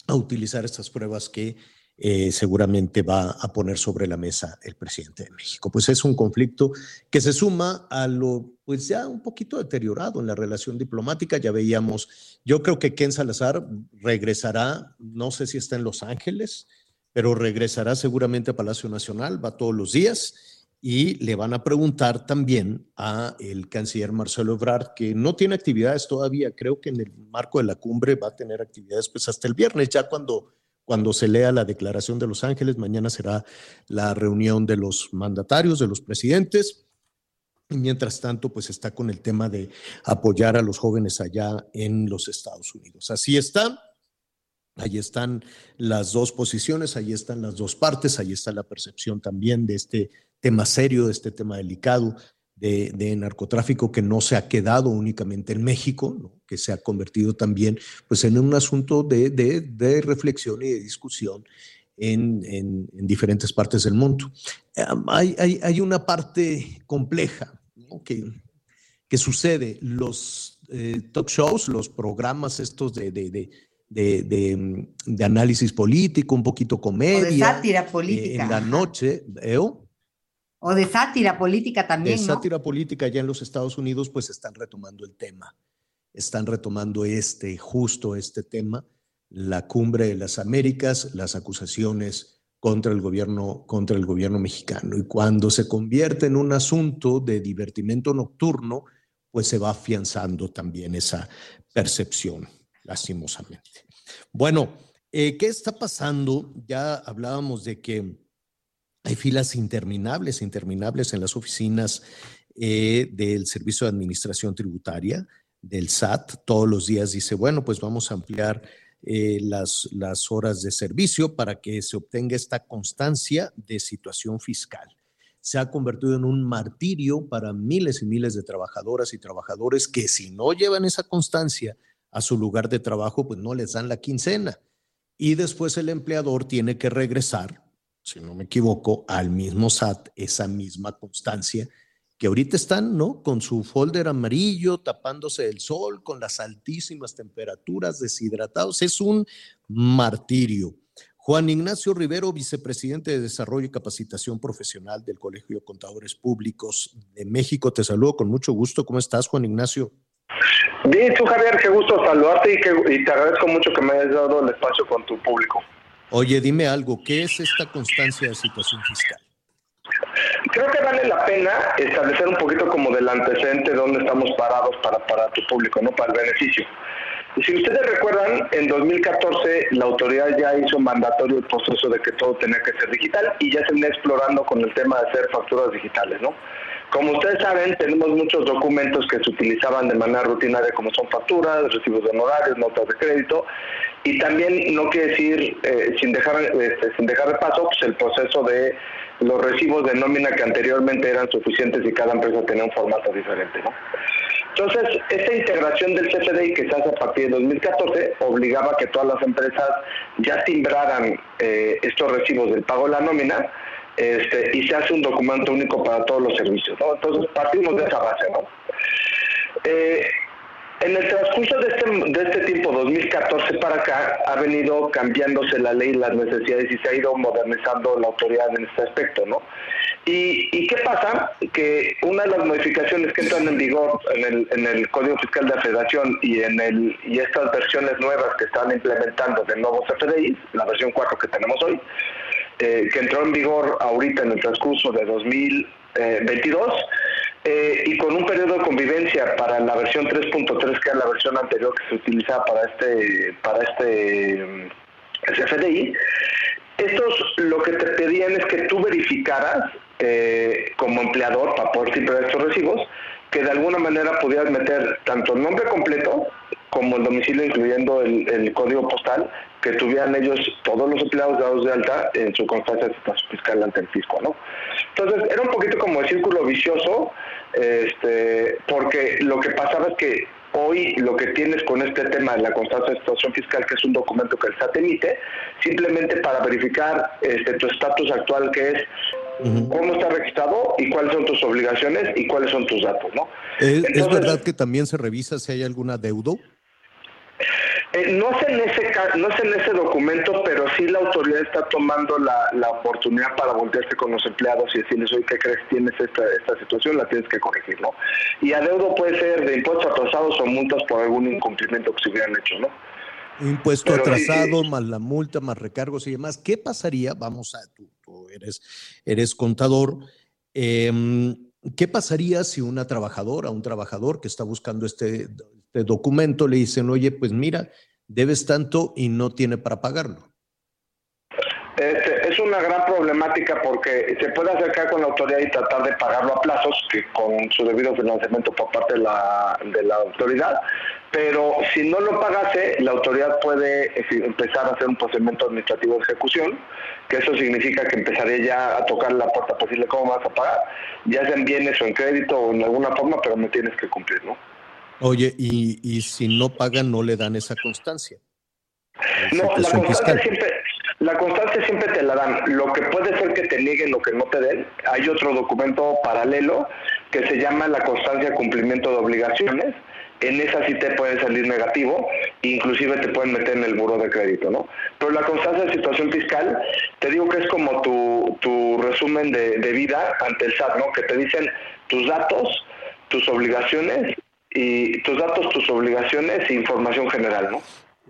Speaker 1: a utilizar estas pruebas que eh, seguramente va a poner sobre la mesa el presidente de México. Pues es un conflicto que se suma a lo, pues ya un poquito deteriorado en la relación diplomática. Ya veíamos, yo creo que Ken Salazar regresará, no sé si está en Los Ángeles, pero regresará seguramente a Palacio Nacional, va todos los días y le van a preguntar también a el canciller Marcelo Ebrard, que no tiene actividades todavía, creo que en el marco de la cumbre va a tener actividades pues hasta el viernes, ya cuando, cuando se lea la declaración de Los Ángeles, mañana será la reunión de los mandatarios, de los presidentes. Y mientras tanto, pues está con el tema de apoyar a los jóvenes allá en los Estados Unidos. Así está. Ahí están las dos posiciones, ahí están las dos partes, ahí está la percepción también de este tema serio, de este tema delicado de, narcotráfico que no se ha quedado únicamente en México, que se ha convertido también pues, en un asunto de, de, reflexión y de discusión en, en, diferentes partes del mundo. hay, hay, hay, una parte compleja que, que, sucede. Los eh, talk shows, los programas estos de, de, de, análisis político, un poquito comedia.
Speaker 8: de sátira política.
Speaker 1: Eh, en la noche, ¿veo?
Speaker 8: O de sátira política también.
Speaker 1: De sátira política ya en los Estados Unidos, pues están retomando el tema. Están retomando este, justo este tema, la cumbre de las Américas, las acusaciones contra el gobierno, contra el gobierno mexicano. Y cuando se convierte en un asunto de divertimento nocturno, pues se va afianzando también esa percepción, lastimosamente. Bueno, Eh, ¿Qué está pasando? Ya hablábamos de que hay filas interminables, interminables en las oficinas eh, del Servicio de Administración Tributaria, del SAT. Todos los días dice, bueno, pues vamos a ampliar eh, las, las horas de servicio para que se obtenga esta constancia de situación fiscal. Se ha convertido en un martirio para miles y miles de trabajadoras y trabajadores que si no llevan esa constancia a su lugar de trabajo, pues no les dan la quincena. Y después el empleador tiene que regresar, si no me equivoco, al mismo SAT esa misma constancia que ahorita están, ¿no? Con su folder amarillo, tapándose del sol, con las altísimas temperaturas, deshidratados. Es un martirio. Juan Ignacio Rivero, vicepresidente de Desarrollo y Capacitación Profesional del Colegio de Contadores Públicos de México. Te saludo con mucho gusto. ¿Cómo estás, Juan Ignacio?
Speaker 16: Bien, tú, Javier, qué gusto saludarte y, que, y te agradezco mucho que me hayas dado el espacio con tu público.
Speaker 1: Oye, dime algo, ¿qué es esta constancia de situación fiscal?
Speaker 16: Creo que vale la pena establecer un poquito como del antecedente de dónde estamos parados para, para tu público, no para el beneficio. Si ustedes recuerdan, en 2014 la autoridad ya hizo mandatorio el proceso de que todo tenía que ser digital y ya se viene explorando con el tema de hacer facturas digitales, ¿no? Como ustedes saben, tenemos muchos documentos que se utilizaban de manera rutinaria como son facturas, recibos de honorarios, notas de crédito y también no quiere decir eh, sin dejar este, sin dejar de paso pues, el proceso de los recibos de nómina que anteriormente eran suficientes y cada empresa tenía un formato diferente, ¿no? Entonces, esta integración del CFDI que se hace a partir de 2014 obligaba a que todas las empresas ya timbraran eh, estos recibos del pago de la nómina este, y se hace un documento único para todos los servicios. ¿no? Entonces, partimos de esa base. ¿no? Eh, en el transcurso de este, de este tiempo, 2014 para acá, ha venido cambiándose la ley, las necesidades y se ha ido modernizando la autoridad en este aspecto, ¿no? ¿Y, y qué pasa? Que una de las modificaciones que entran en vigor en el, en Código Fiscal de la Federación y en el y estas versiones nuevas que están implementando de nuevos FDI, la versión 4 que tenemos hoy, eh, que entró en vigor ahorita en el transcurso de 2022, eh, y con un periodo de convivencia para la versión 3.3, que es la versión anterior que se utilizaba para este, para este mm, CFDI, estos lo que te pedían es que tú verificaras eh, como empleador para poder tipar estos recibos, que de alguna manera pudieras meter tanto el nombre completo como el domicilio, incluyendo el, código postal, que tuvieran ellos, todos los empleados dados de alta, en su constancia de situación fiscal ante el fisco, ¿no? Entonces, era un poquito como el círculo vicioso, este, porque lo que pasaba es que hoy lo que tienes con este tema de la constancia de situación fiscal, que es un documento que el SAT emite, simplemente para verificar este, tu estatus actual, que es cómo está registrado y cuáles son tus obligaciones y cuáles son tus datos, ¿no?
Speaker 1: ¿Es, ¿Es, verdad que también se revisa si hay alguna deuda?
Speaker 16: Eh, no, es en ese, no es en ese documento, pero sí la autoridad está tomando la, la oportunidad para voltearse con los empleados y decirles, oye, ¿qué crees? Tienes esta, esta situación, la tienes que corregir, ¿no? Y adeudo puede ser de impuestos atrasados o multas por algún incumplimiento que se hubieran hecho, ¿no?
Speaker 1: Impuesto atrasado, más la multa, más recargos y demás. ¿Qué pasaría? Vamos a, tú, tú eres, eres contador. Eh, ¿Qué pasaría si una trabajadora, un trabajador que está buscando este, este documento le dicen, oye, pues mira, debes tanto y no tiene para pagarlo?
Speaker 16: Este, es una gran problemática porque se puede acercar con la autoridad y tratar de pagarlo a plazos, que con su debido financiamiento por parte de la, de la autoridad, pero si no lo pagase, la autoridad puede empezar a hacer un procedimiento administrativo de ejecución, que eso significa que empezaría ya a tocar la puerta posible cómo vas a pagar, ya sea en bienes o en crédito o en alguna forma, pero me tienes que cumplir, ¿no?
Speaker 1: Oye, y, y si no pagan, no le dan esa constancia.
Speaker 16: No, la constancia, siempre, la constancia siempre te la dan. Lo que puede ser que te nieguen lo que no te den. Hay otro documento paralelo que se llama la constancia de cumplimiento de obligaciones. En esa sí te puede salir negativo, inclusive te pueden meter en el buro de crédito, ¿no? Pero la constancia de situación fiscal, te digo que es como tu, tu resumen de, de vida ante el SAT, ¿no? Que te dicen tus datos, tus obligaciones y tus datos, tus obligaciones e información general, ¿no?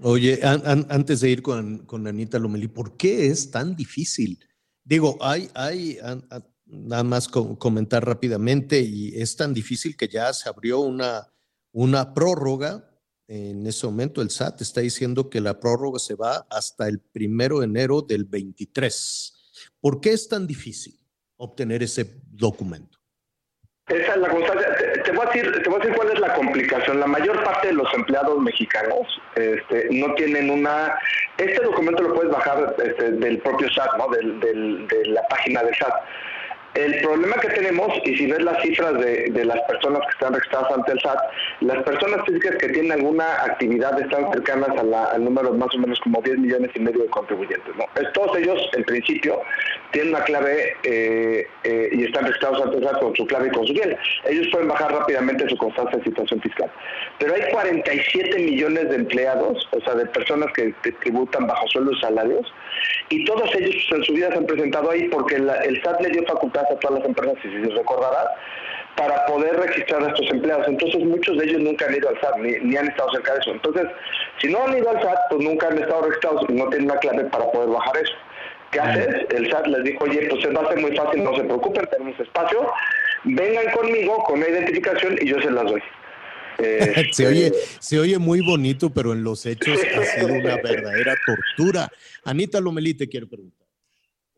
Speaker 1: Oye, an, an, antes de ir con, con Anita Lomelí, ¿por qué es tan difícil? Digo, hay, hay an, nada más comentar rápidamente, y es tan difícil que ya se abrió una, una prórroga en ese momento el SAT está diciendo que la prórroga se va hasta el primero de enero del 23. ¿Por qué es tan difícil obtener ese documento?
Speaker 16: Esa es la constancia. Te, voy a decir, te voy a decir cuál es la complicación. La mayor parte de los empleados mexicanos este, no tienen una... Este documento lo puedes bajar este, del propio SAT, ¿no? Del, del, de la página del SAT el problema que tenemos, y si ves las cifras de, las personas que están registradas ante el SAT, las personas físicas que tienen alguna actividad están cercanas al número más o menos como 10 millones y medio de contribuyentes. ¿no? todos ellos, en principio, tienen una clave eh, eh, y están registrados ante el SAT con su clave y con su bien. Ellos pueden bajar rápidamente su constancia de situación fiscal. Pero hay 47 millones de empleados, o sea, de personas que, tributan bajo sueldos salarios, y todos ellos pues, en su vida se han presentado ahí porque el SAT le dio facultad a todas las empresas, si se recordará, para poder registrar a estos empleados. Entonces muchos de ellos nunca han ido al SAT, ni, han estado cerca de eso. Entonces, si no han ido al SAT, pues nunca han estado registrados y no tienen una clave para poder bajar eso. ¿Qué haces? El SAT les dijo, oye, pues va a ser muy fácil, no se preocupen, tenemos espacio, vengan conmigo con la identificación y yo se las doy.
Speaker 1: se, oye, se oye muy bonito, pero en los hechos ha sido una verdadera tortura. Anita Lomelí te quiero preguntar.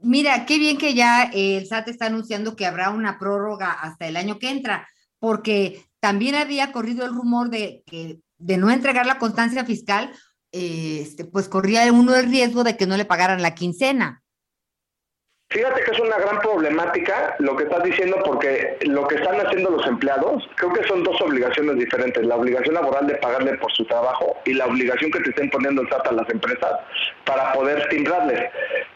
Speaker 8: Mira, qué bien que ya el SAT está anunciando que habrá una prórroga hasta el año que entra, porque también había corrido el rumor de que de no entregar la constancia fiscal, este, pues corría uno el riesgo de que no le pagaran la quincena.
Speaker 16: Fíjate que es una gran problemática lo que estás diciendo porque lo que están haciendo los empleados, creo que son dos obligaciones diferentes. La obligación laboral de pagarle por su trabajo y la obligación que te estén poniendo el SAT a las empresas para poder timbrarles.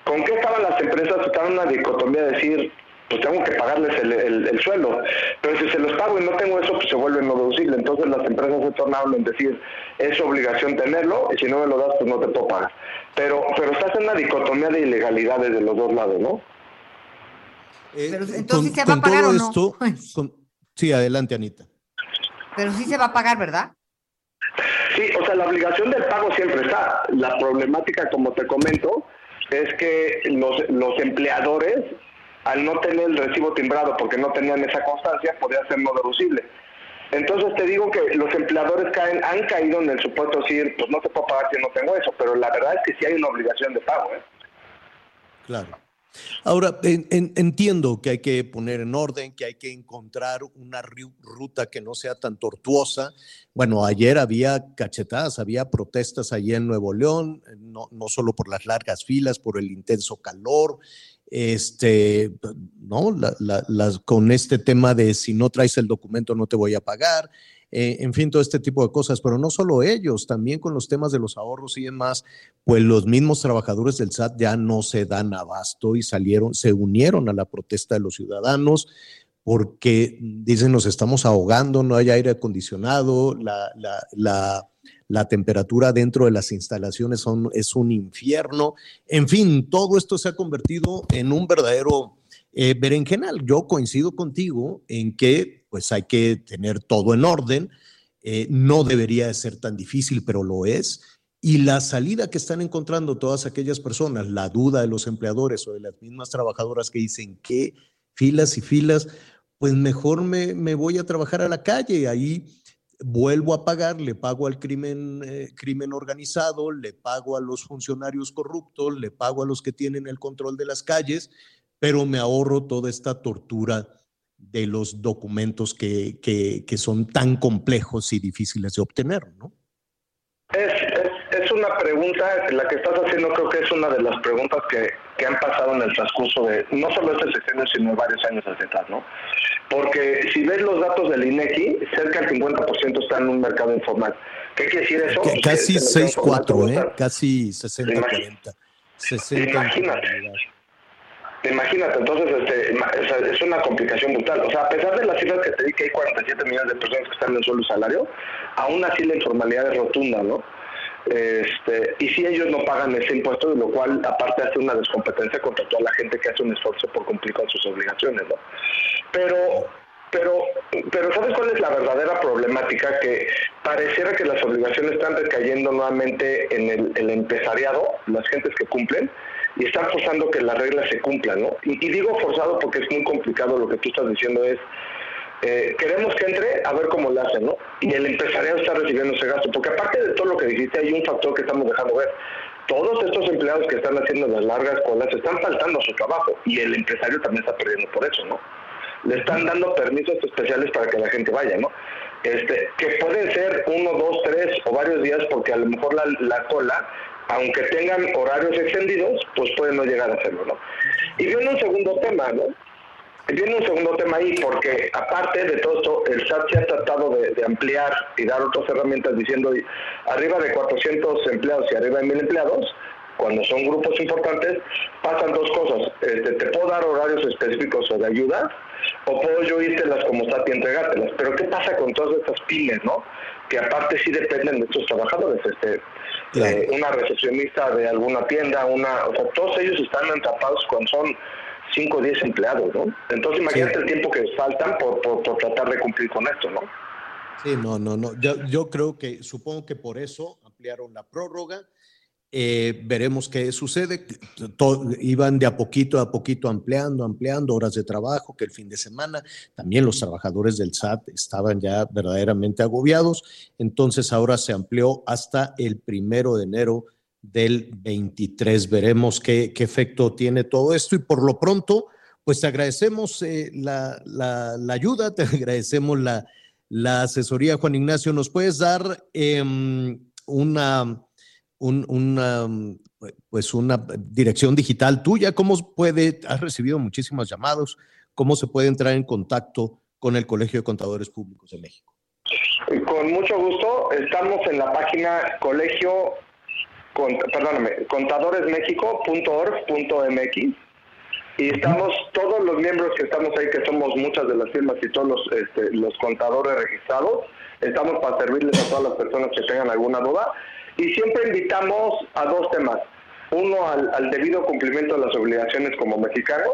Speaker 16: ¿Con qué estaban las empresas? Estaban en una dicotomía de decir, pues tengo que pagarles el, el, sueldo. Pero si se los pago y no tengo eso, pues se vuelve no deducible. Entonces las empresas se tornaron en decir, es obligación tenerlo y si no me lo das, pues no te puedo pagar. Pero, pero estás en una dicotomía de ilegalidades de los dos lados, ¿no?
Speaker 8: Eh, pero entonces se va a pagar o no. Esto,
Speaker 1: sí, adelante, Anita.
Speaker 8: Pero sí se va a pagar, ¿verdad?
Speaker 16: Sí, o sea, la obligación del pago siempre está. La problemática, como te comento, es que los, los empleadores, al no tener el recibo timbrado porque no tenían esa constancia, podía ser no deducible. Entonces te digo que los empleadores caen, han caído en el supuesto decir, pues no te puedo pagar si no tengo eso, pero la verdad es que sí hay una obligación de pago. ¿eh?
Speaker 1: Claro. Ahora, entiendo que hay que poner en orden, que hay que encontrar una ruta que no sea tan tortuosa. Bueno, ayer había cachetadas, había protestas allí en Nuevo León, no, no solo por las largas filas, por el intenso calor, este, ¿no? con este tema de si no traes el documento no te voy a pagar. Eh, en fin, todo este tipo de cosas, pero no solo ellos, también con los temas de los ahorros y demás, pues los mismos trabajadores del SAT ya no se dan abasto y salieron, se unieron a la protesta de los ciudadanos porque dicen nos estamos ahogando, no hay aire acondicionado, la, la, la, temperatura dentro de las instalaciones son, es un infierno. En fin, todo esto se ha convertido en un verdadero eh, berenjenal. Yo coincido contigo en que pues hay que tener todo en orden. Eh, no debería de ser tan difícil, pero lo es. Y la salida que están encontrando todas aquellas personas, la duda de los empleadores o de las mismas trabajadoras que dicen que filas y filas, pues mejor me, me voy a trabajar a la calle. Ahí vuelvo a pagar, le pago al crimen, eh, crimen organizado, le pago a los funcionarios corruptos, le pago a los que tienen el control de las calles, pero me ahorro toda esta tortura de los documentos que, que, son tan complejos y difíciles de obtener, ¿no?
Speaker 16: Pregunta, la que estás haciendo creo que es una de las preguntas que, que han pasado en el transcurso de no solo este sexenio, sino varios años hacia atrás, ¿no? Porque si ves los datos del INEGI, cerca del 50% está en un mercado informal. ¿Qué quiere decir eso?
Speaker 1: casi 6-4, ¿eh? Casi 60-40. 60
Speaker 16: Imagínate. Imagínate, entonces este, es una complicación brutal. O sea, a pesar de las cifras que te di que hay 47 millones de personas que están en suelo salario, aún así la informalidad es rotunda, ¿no? Este, y si ellos no pagan ese impuesto, lo cual aparte hace una descompetencia contra toda la gente que hace un esfuerzo por cumplir con sus obligaciones, ¿no? Pero, pero, pero ¿sabes cuál es la verdadera problemática? Que pareciera que las obligaciones están recayendo nuevamente en el, el empresariado, las gentes que cumplen, y están forzando que las reglas se cumplan, ¿no? Y, digo forzado porque es muy complicado lo que tú estás diciendo es, eh, queremos que entre a ver cómo lo hacen, ¿no? Y el empresariado está recibiendo ese gasto, porque aparte dijiste, hay un factor que estamos dejando ver. Todos estos empleados que están haciendo las largas colas están faltando a su trabajo y el empresario también está perdiendo por eso, ¿no? Le están dando permisos especiales para que la gente vaya, ¿no? Este, que pueden ser uno, dos, tres o varios días, porque a lo mejor la, la cola aunque tengan horarios extendidos, pues pueden no llegar a hacerlo, ¿no? Y viene un segundo tema, ¿no? Viene un segundo tema ahí, porque aparte de todo esto, el SAT se ha tratado de, ampliar y dar otras herramientas diciendo arriba de 400 empleados y arriba de 1000 empleados, cuando son grupos importantes, pasan dos cosas. Este, te puedo dar horarios específicos o de ayuda, o puedo yo las como SAT y entregártelas. Pero ¿qué pasa con todas estas pymes, no? Que aparte sí dependen de estos trabajadores. Este, eh, una recepcionista de alguna tienda, una, o sea, todos ellos están atrapados cuando son 5 o 10 empleados, ¿no? Entonces imagínate el tiempo que faltan por, por, tratar de cumplir con esto, ¿no?
Speaker 1: Sí, no, no, no. Yo, yo creo que, supongo que por eso ampliaron la prórroga eh, veremos qué sucede. iban de a poquito a poquito ampliando, ampliando horas de trabajo, que el fin de semana también los trabajadores del SAT estaban ya verdaderamente agobiados. Entonces ahora se amplió hasta el primero de enero del 23. Veremos qué, efecto tiene todo esto y por lo pronto, pues te agradecemos eh, la, ayuda, te agradecemos la, la, asesoría, Juan Ignacio. ¿Nos puedes dar em, una una, pues una dirección digital tuya? ¿Cómo puede, has recibido muchísimos llamados, cómo se puede entrar en contacto con el Colegio de Contadores Públicos de México?
Speaker 16: Con mucho gusto, estamos en la página colegio, perdóname, contadoresmexico.org.mx y estamos, todos los miembros que estamos ahí, que somos muchas de las firmas y todos los, este, los contadores registrados, estamos para servirles a todas las personas que tengan alguna duda. Y siempre invitamos a dos temas. Uno al, debido cumplimiento de las obligaciones como mexicanos.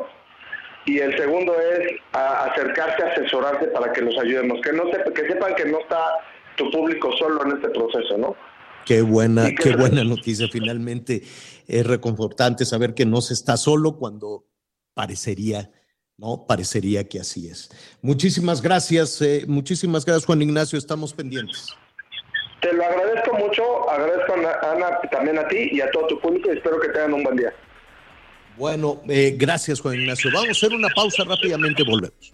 Speaker 16: Y el segundo es acercarse a asesorarse para que los ayudemos, que no que sepan que no está tu público solo en este proceso, ¿no?
Speaker 1: Qué buena, qué buena noticia. Finalmente es reconfortante saber que no se está solo cuando parecería, ¿no? Parecería que así es. Muchísimas gracias, eh, muchísimas gracias, Juan Ignacio. Estamos pendientes.
Speaker 16: Te lo agradezco mucho, agradezco a Ana también a ti y a todo tu público y espero que tengan un buen día.
Speaker 1: Bueno, eh, gracias Juan Ignacio. Vamos a hacer una pausa rápidamente, volvemos.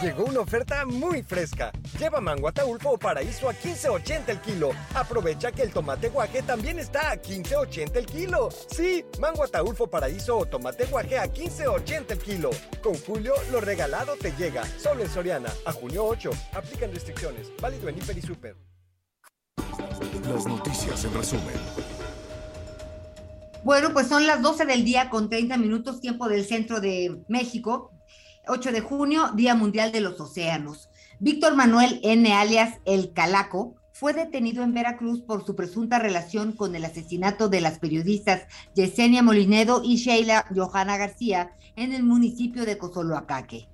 Speaker 17: Llegó una oferta muy fresca. Lleva mango ataulfo o paraíso a 15.80 el kilo. Aprovecha que el tomate guaje también está a 15.80 el kilo. Sí, mango ataulfo paraíso o tomate guaje a 15.80 el kilo. Con Julio, lo regalado te llega. Solo en Soriana. A junio 8. Aplican restricciones. Válido en Hiper y Super.
Speaker 2: Las noticias en resumen.
Speaker 8: Bueno, pues son las 12 del día con 30 minutos tiempo del centro de México. 8 de junio, Día Mundial de los Océanos. Víctor Manuel N. alias El Calaco fue detenido en Veracruz por su presunta relación con el asesinato de las periodistas Yesenia Molinedo y Sheila Johanna García en el municipio de Cozoloacaque.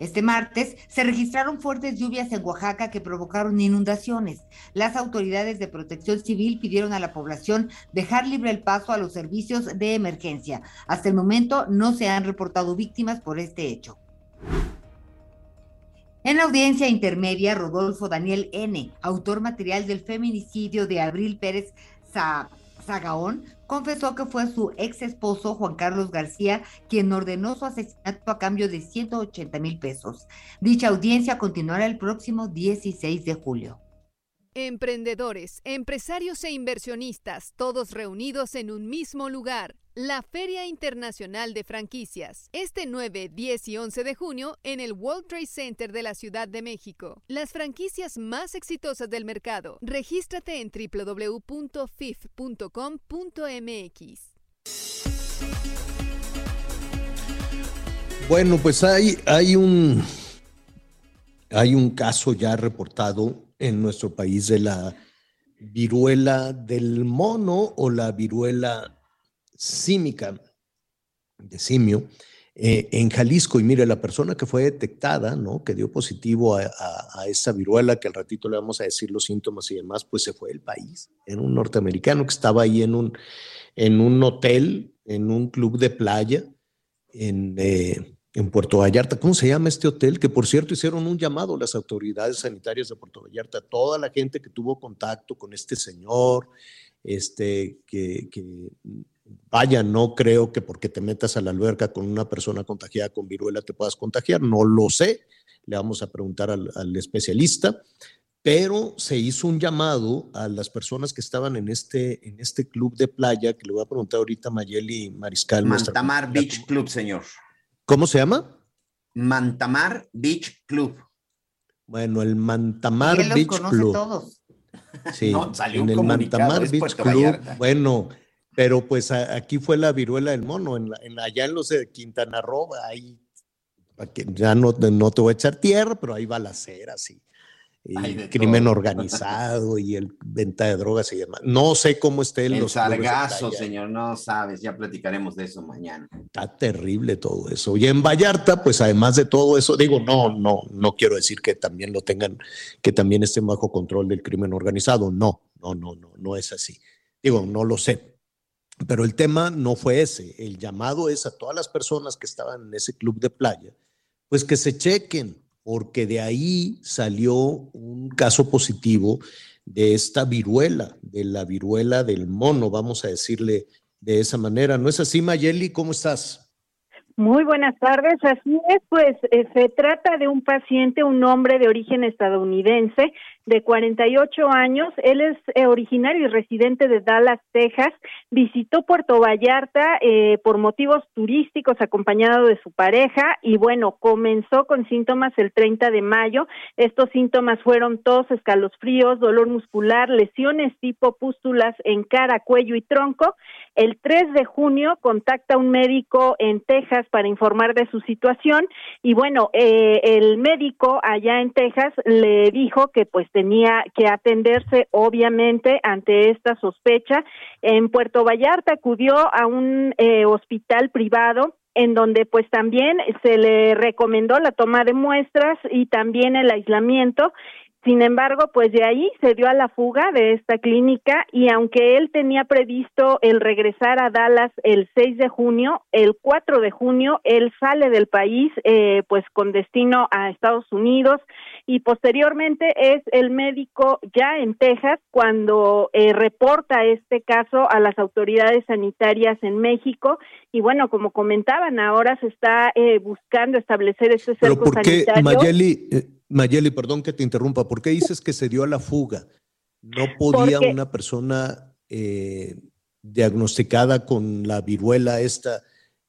Speaker 8: Este martes se registraron fuertes lluvias en Oaxaca que provocaron inundaciones. Las autoridades de protección civil pidieron a la población dejar libre el paso a los servicios de emergencia. Hasta el momento no se han reportado víctimas por este hecho. En la audiencia intermedia, Rodolfo Daniel N., autor material del feminicidio de Abril Pérez Zagaón, confesó que fue su ex esposo Juan Carlos García quien ordenó su asesinato a cambio de 180 mil pesos. Dicha audiencia continuará el próximo 16 de julio.
Speaker 18: Emprendedores, empresarios e inversionistas, todos reunidos en un mismo lugar. La Feria Internacional de Franquicias, este 9, 10 y 11 de junio en el World Trade Center de la Ciudad de México. Las franquicias más exitosas del mercado. Regístrate en www.fif.com.mx.
Speaker 1: Bueno, pues hay, hay un hay un caso ya reportado en nuestro país de la viruela del mono o la viruela símica de simio eh, en Jalisco. Y mire, la persona que fue detectada, ¿no? Que dio positivo a, esta viruela, que al ratito le vamos a decir los síntomas y demás, pues se fue del país. en un norteamericano que estaba ahí en un, en un hotel, en un club de playa, en, eh, en Puerto Vallarta. ¿Cómo se llama este hotel? Que por cierto hicieron un llamado las autoridades sanitarias de Puerto Vallarta, toda la gente que tuvo contacto con este señor, este, que vaya, no creo que porque te metas a la alberca con una persona contagiada con viruela te puedas contagiar, no lo sé, le vamos a preguntar al, especialista, pero se hizo un llamado a las personas que estaban en este, en este club de playa, que le voy a preguntar ahorita a Mayeli Mariscal.
Speaker 4: Mantamar Beach Club, señor.
Speaker 1: ¿Cómo se llama?
Speaker 4: Mantamar Beach Club.
Speaker 1: Bueno, el Mantamar Beach Club.
Speaker 8: Todos.
Speaker 1: Sí, en el Mantamar Beach Club. Bueno, pero pues aquí fue la viruela del mono, en, allá en los de Quintana Roo, ahí, ya no, no te voy a echar tierra, pero ahí va la cera, sí. Y crimen organizado y el venta de drogas y demás. No sé cómo esté
Speaker 4: el sargazo, señor, no sabes, ya platicaremos de eso mañana.
Speaker 1: Está terrible todo eso. Y en Vallarta, pues además de todo eso, digo, no, no, no quiero decir que también lo tengan, que también estén bajo control del crimen organizado. No, no, no, no, no es así. Digo, no lo sé. Pero el tema no fue ese. El llamado es a todas las personas que estaban en ese club de playa, pues que se chequen, porque de ahí salió un caso positivo de esta viruela, de la viruela del mono, vamos a decirle de esa manera. ¿No es así, Mayeli? ¿Cómo estás?
Speaker 19: Muy buenas tardes, así es, pues eh, se trata de un paciente, un hombre de origen estadounidense de 48 años, él es eh, originario y residente de Dallas, Texas, visitó Puerto Vallarta eh, por motivos turísticos acompañado de su pareja. Y bueno, comenzó con síntomas el 30 de mayo, estos síntomas fueron tos, escalofríos, dolor muscular, lesiones tipo pústulas en cara, cuello y tronco, el 3 de junio contacta a un médico en Texas para informar de su situación. Y bueno, eh, el médico allá en Texas le dijo que pues tenía que atenderse obviamente ante esta sospecha. En Puerto Vallarta acudió a un eh, hospital privado en donde pues también se le recomendó la toma de muestras y también el aislamiento sin embargo, pues de ahí se dio a la fuga de esta clínica y aunque él tenía previsto el regresar a Dallas el 6 de junio, el 4 de junio él sale del país eh, pues con destino a Estados Unidos y posteriormente es el médico ya en Texas cuando eh, reporta este caso a las autoridades sanitarias en México y bueno, como comentaban, ahora se está eh, buscando establecer este cerco
Speaker 1: ¿Pero por qué, Mayeli, Mayeli, perdón que te interrumpa, ¿por qué dices que se dio a la fuga? ¿No podía una persona eh, diagnosticada con la viruela esta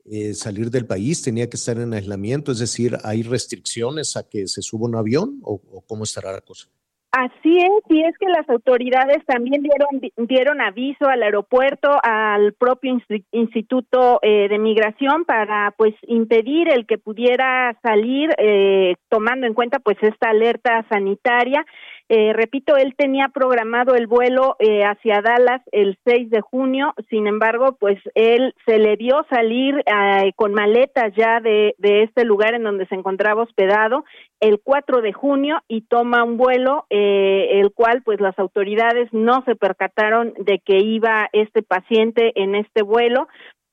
Speaker 1: eh, salir del país? ¿Tenía que estar en aislamiento? Es decir, ¿hay restricciones a que se suba un avión o, cómo estará la cosa?
Speaker 19: Así es, y es que las autoridades también dieron, dieron aviso al aeropuerto, al propio Instituto eh, de Migración para pues impedir el que pudiera salir eh, tomando en cuenta pues esta alerta sanitaria. Eh, repito, él tenía programado el vuelo eh, hacia Dallas el 6 de junio, sin embargo, pues él se le dio salir eh, con maletas ya de, de, este lugar en donde se encontraba hospedado el 4 de junio y toma un vuelo, el cual pues las autoridades no se percataron de que iba este paciente en este vuelo,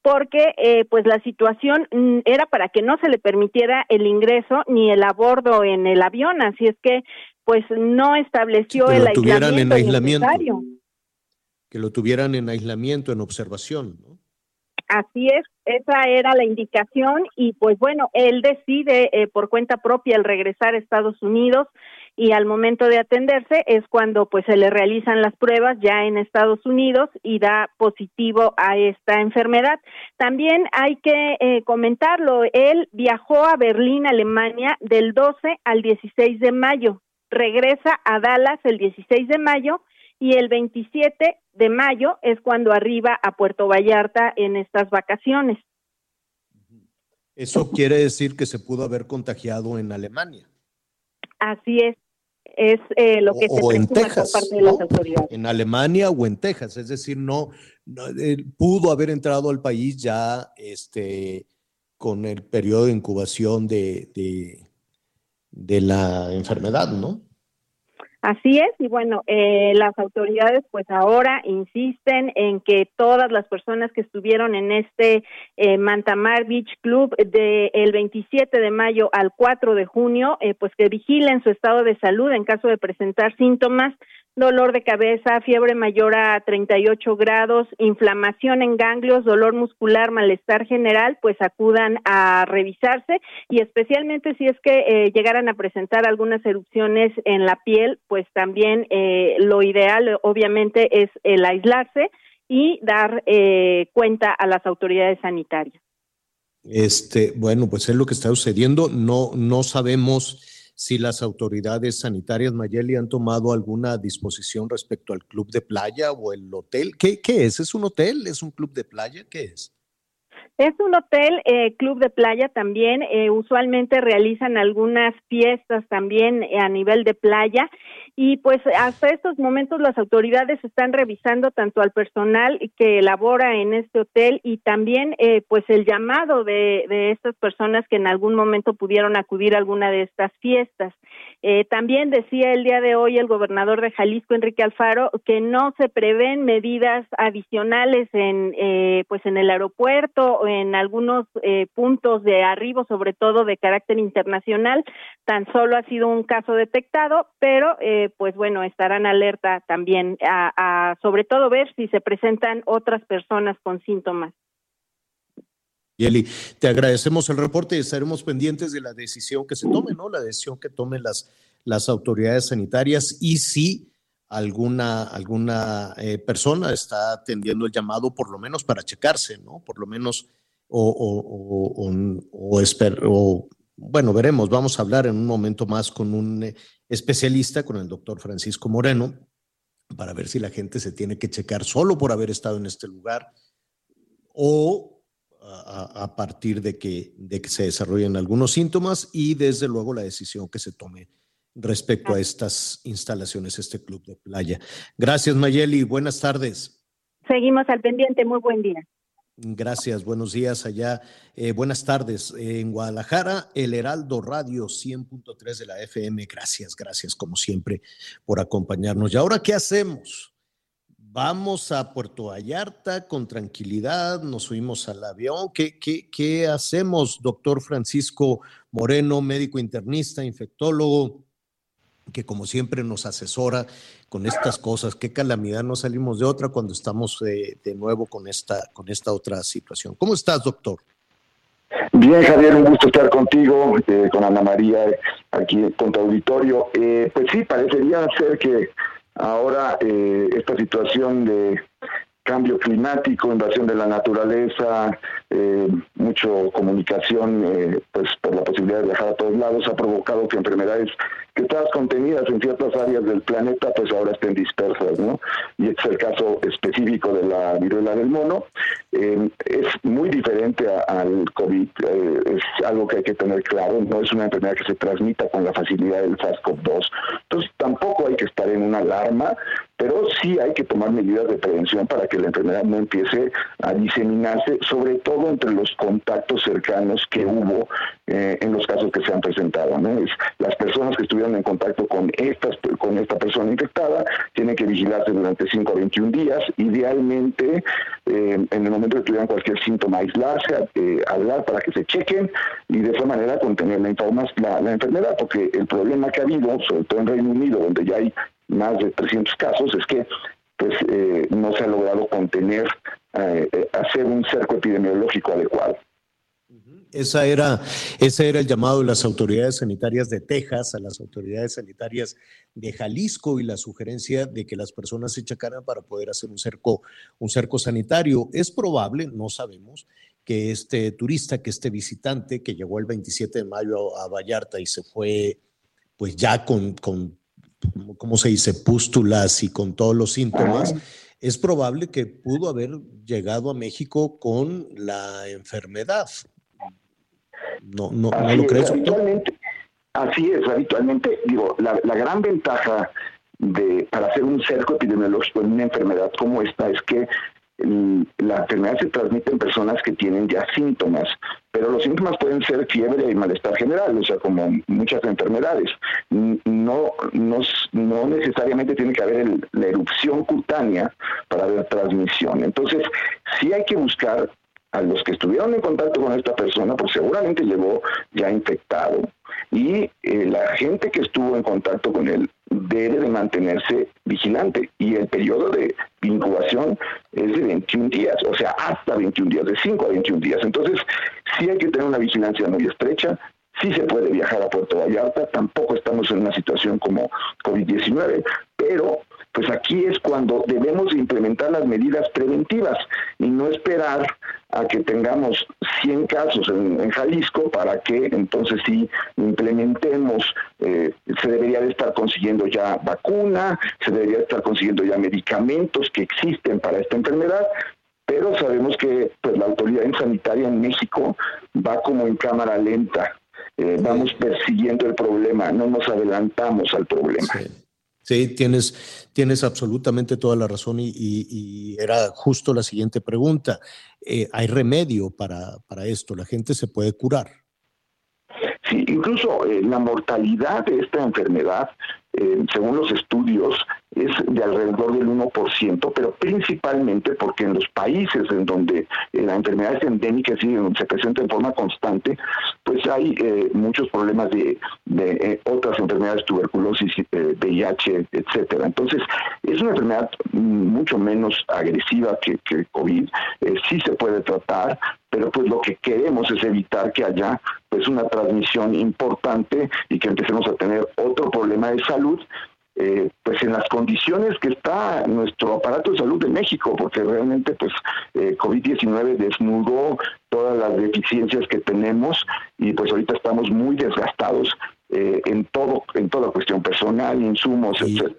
Speaker 19: porque eh, pues la situación mm, era para que no se le permitiera el ingreso ni el abordo en el avión, así es que pues no estableció el aislamiento, en aislamiento necesario.
Speaker 1: Que lo tuvieran en aislamiento, en observación, ¿no?
Speaker 19: Así es, esa era la indicación y pues bueno, él decide eh, por cuenta propia el regresar a Estados Unidos y al momento de atenderse es cuando pues se le realizan las pruebas ya en Estados Unidos y da positivo a esta enfermedad. También hay que eh, comentarlo, él viajó a Berlín, Alemania del 12 al 16 de mayo, regresa a Dallas el 16 de mayo y el 27 de mayo es cuando arriba a Puerto Vallarta en estas vacaciones.
Speaker 1: Eso quiere decir que se pudo haber contagiado en Alemania.
Speaker 19: Así es, es eh, lo que
Speaker 1: o,
Speaker 19: se
Speaker 1: en Texas,
Speaker 19: por parte de las autoridades.
Speaker 1: En Alemania o en Texas, es decir, no, no eh, pudo haber entrado al país ya este, con el periodo de incubación de, de, de la enfermedad, ¿no?
Speaker 19: Así es, y bueno, eh, las autoridades pues ahora insisten en que todas las personas que estuvieron en este eh, Mantamar Beach Club del el 27 de mayo al 4 de junio, eh, pues que vigilen su estado de salud en caso de presentar síntomas dolor de cabeza, fiebre mayor a 38 grados, inflamación en ganglios, dolor muscular, malestar general, pues acudan a revisarse y especialmente si es que eh, llegaran a presentar algunas erupciones en la piel, pues también eh, lo ideal obviamente es el aislarse y dar eh, cuenta a las autoridades sanitarias.
Speaker 1: Este, bueno, pues es lo que está sucediendo. No, no sabemos si las autoridades sanitarias Mayeli han tomado alguna disposición respecto al club de playa o el hotel. ¿Qué, qué es? ¿Es un hotel? ¿Es un club de playa? ¿Qué es?
Speaker 19: Es un hotel, eh, club de playa también. Eh, usualmente realizan algunas fiestas también eh, a nivel de playa y pues hasta estos momentos las autoridades están revisando tanto al personal que labora en este hotel y también eh, pues el llamado de, de, estas personas que en algún momento pudieron acudir a alguna de estas fiestas. Eh, también decía el día de hoy el gobernador de Jalisco, Enrique Alfaro, que no se prevén medidas adicionales en eh, pues en el aeropuerto o en algunos puntos de arribo, sobre todo de carácter internacional. Tan solo ha sido un caso detectado, pero pues bueno, estarán alerta también a, sobre todo ver si se presentan otras personas con síntomas.
Speaker 1: Yeli, te agradecemos el reporte y estaremos pendientes de la decisión que se tome, ¿no? La decisión que tomen las, las autoridades sanitarias y si alguna, alguna eh, persona está atendiendo el llamado, por lo menos para checarse, ¿no? Por lo menos, o, o, o, o, o bueno, veremos, vamos a hablar en un momento más con un eh, especialista, con el doctor Francisco Moreno, para ver si la gente se tiene que checar solo por haber estado en este lugar o a, a partir de que, de que se desarrollen algunos síntomas y desde luego la decisión que se tome respecto a estas instalaciones, este club de playa. Gracias, Mayeli. Buenas tardes.
Speaker 19: Seguimos al pendiente. Muy buen día.
Speaker 1: Gracias, buenos días allá. Eh, buenas tardes. En Guadalajara, el Heraldo Radio 100.3 de la FM. Gracias, gracias como siempre por acompañarnos. ¿Y ahora qué hacemos? Vamos a Puerto Vallarta con tranquilidad, nos subimos al avión. ¿Qué, qué, qué hacemos, doctor Francisco Moreno, médico internista, infectólogo? que como siempre nos asesora con estas cosas. Qué calamidad, no salimos de otra cuando estamos de, de nuevo con esta, con esta otra situación. ¿Cómo estás, doctor?
Speaker 16: Bien, Javier, un gusto estar contigo, eh, con Ana María, aquí con tu auditorio. Eh, pues sí, parecería ser que ahora eh, esta situación de cambio climático, invasión de la naturaleza, eh, mucho comunicación, eh, pues por la posibilidad de viajar a todos lados, ha provocado que enfermedades que contenidas en ciertas áreas del planeta, pues ahora estén dispersas, ¿no? Y este es el caso específico de la viruela del mono. Eh, es muy diferente al COVID, eh, es algo que hay que tener claro, no es una enfermedad que se transmita con la facilidad del SARS-CoV-2. Entonces tampoco hay que estar en una alarma, pero sí hay que tomar medidas de prevención para que la enfermedad no empiece a diseminarse, sobre todo entre los contactos cercanos que hubo eh, en los casos que se han presentado. ¿no? Es, las personas que estuvieron en contacto con, estas, con esta persona infectada tienen que vigilarse durante 5 a 21 días, idealmente eh, en el momento que tuvieran cualquier síntoma aislarse, eh, hablar para que se chequen y de esa manera contener la, la, la enfermedad, porque el problema que ha habido, sobre todo en Reino Unido, donde ya hay más de 300 casos, es que pues eh, no se ha logrado contener, eh, hacer un cerco epidemiológico adecuado.
Speaker 1: Esa era, ese era el llamado de las autoridades sanitarias de Texas a las autoridades sanitarias de Jalisco y la sugerencia de que las personas se echacaran para poder hacer un cerco, un cerco sanitario. Es probable, no sabemos, que este turista, que este visitante que llegó el 27 de mayo a Vallarta y se fue pues ya con, con ¿cómo se dice?, pústulas y con todos los síntomas, es probable que pudo haber llegado a México con la enfermedad. ¿No, no, ¿no lo?
Speaker 16: Habitualmente, así es, habitualmente, digo, la, gran ventaja de, para hacer un cerco epidemiológico en una enfermedad como esta es que la enfermedad se transmite en personas que tienen ya síntomas, pero los síntomas pueden ser fiebre y malestar general, o sea, como muchas enfermedades. No, no, no necesariamente tiene que haber la erupción cutánea para haber transmisión. Entonces, sí hay que buscar a los que estuvieron en contacto con esta persona, pues seguramente llegó ya infectado. Y eh, la gente que estuvo en contacto con él debe de mantenerse vigilante. Y el periodo de incubación es de 21 días, o sea, hasta 21 días, de 5 a 21 días. Entonces, sí hay que tener una vigilancia muy estrecha. Sí se puede viajar a Puerto Vallarta, tampoco estamos en una situación como COVID-19, pero pues aquí es cuando debemos implementar las medidas preventivas y no esperar a que tengamos 100 casos en, Jalisco para que entonces sí implementemos, eh, se debería de estar consiguiendo ya vacuna, se debería de estar consiguiendo ya medicamentos que existen para esta enfermedad, pero sabemos que pues, la autoridad sanitaria en México va como en cámara lenta. Eh, vamos persiguiendo el problema, no nos adelantamos al problema.
Speaker 1: Sí, tienes, tienes absolutamente toda la razón y, era justo la siguiente pregunta. Eh, ¿Hay remedio para, para esto? ¿La gente se puede curar?
Speaker 16: Sí, incluso eh, la mortalidad de esta enfermedad, eh, según los estudios, es de alrededor del 1%, pero principalmente porque en los países en donde eh, la enfermedad es endémica, es decir, se presenta en forma constante, pues hay muchos problemas de, otras enfermedades, tuberculosis, VIH, etcétera. Entonces, es una enfermedad mucho menos agresiva que, que COVID, sí se puede tratar, pero pues lo que queremos es evitar que haya pues una transmisión importante y que empecemos a tener otro problema de salud eh, pues en las condiciones que está nuestro aparato de salud de México, porque realmente pues eh, COVID-19 desnudó todas las deficiencias que tenemos y pues ahorita estamos muy desgastados eh, en todo en toda cuestión personal, insumos, etc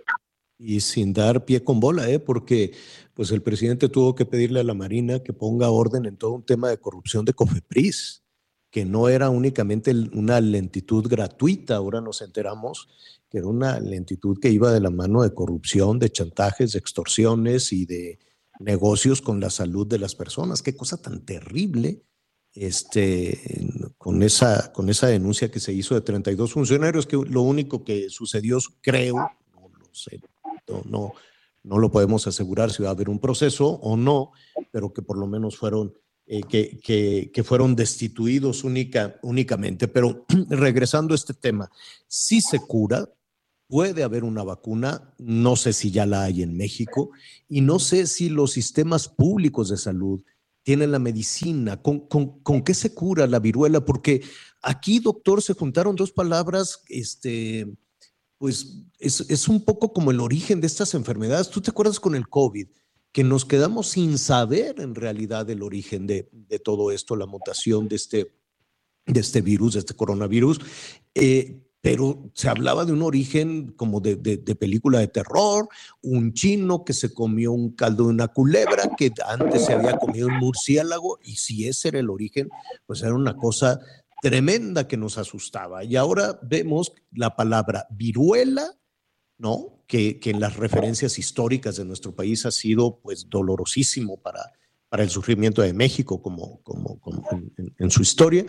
Speaker 1: y sin dar pie con bola, ¿eh? porque pues el presidente tuvo que pedirle a la Marina que ponga orden en todo un tema de corrupción de Cofepris, que no era únicamente una lentitud gratuita, ahora nos enteramos que era una lentitud que iba de la mano de corrupción, de chantajes, de extorsiones y de negocios con la salud de las personas. Qué cosa tan terrible este, con, esa, con esa denuncia que se hizo de 32 funcionarios, que lo único que sucedió, creo, no lo sé, no, no lo podemos asegurar si va a haber un proceso o no, pero que por lo menos fueron, eh, que, que, fueron destituidos única, únicamente. Pero regresando a este tema, si se cura, puede haber una vacuna, no sé si ya la hay en México, y no sé si los sistemas públicos de salud tienen la medicina, con, con, qué se cura la viruela, porque aquí, doctor, se juntaron dos palabras, este, pues es, un poco como el origen de estas enfermedades. ¿Tú te acuerdas con el COVID? Que nos quedamos sin saber en realidad el origen de, todo esto, la mutación de este, de este virus, de este coronavirus. Eh, pero se hablaba de un origen como de, de, película de terror, un chino que se comió un caldo de una culebra, que antes se había comido un murciélago, y si ese era el origen, pues era una cosa tremenda que nos asustaba. Y ahora vemos la palabra viruela, ¿no? Que, en las referencias históricas de nuestro país ha sido pues dolorosísimo para, para el sufrimiento de México como, como, en, su historia.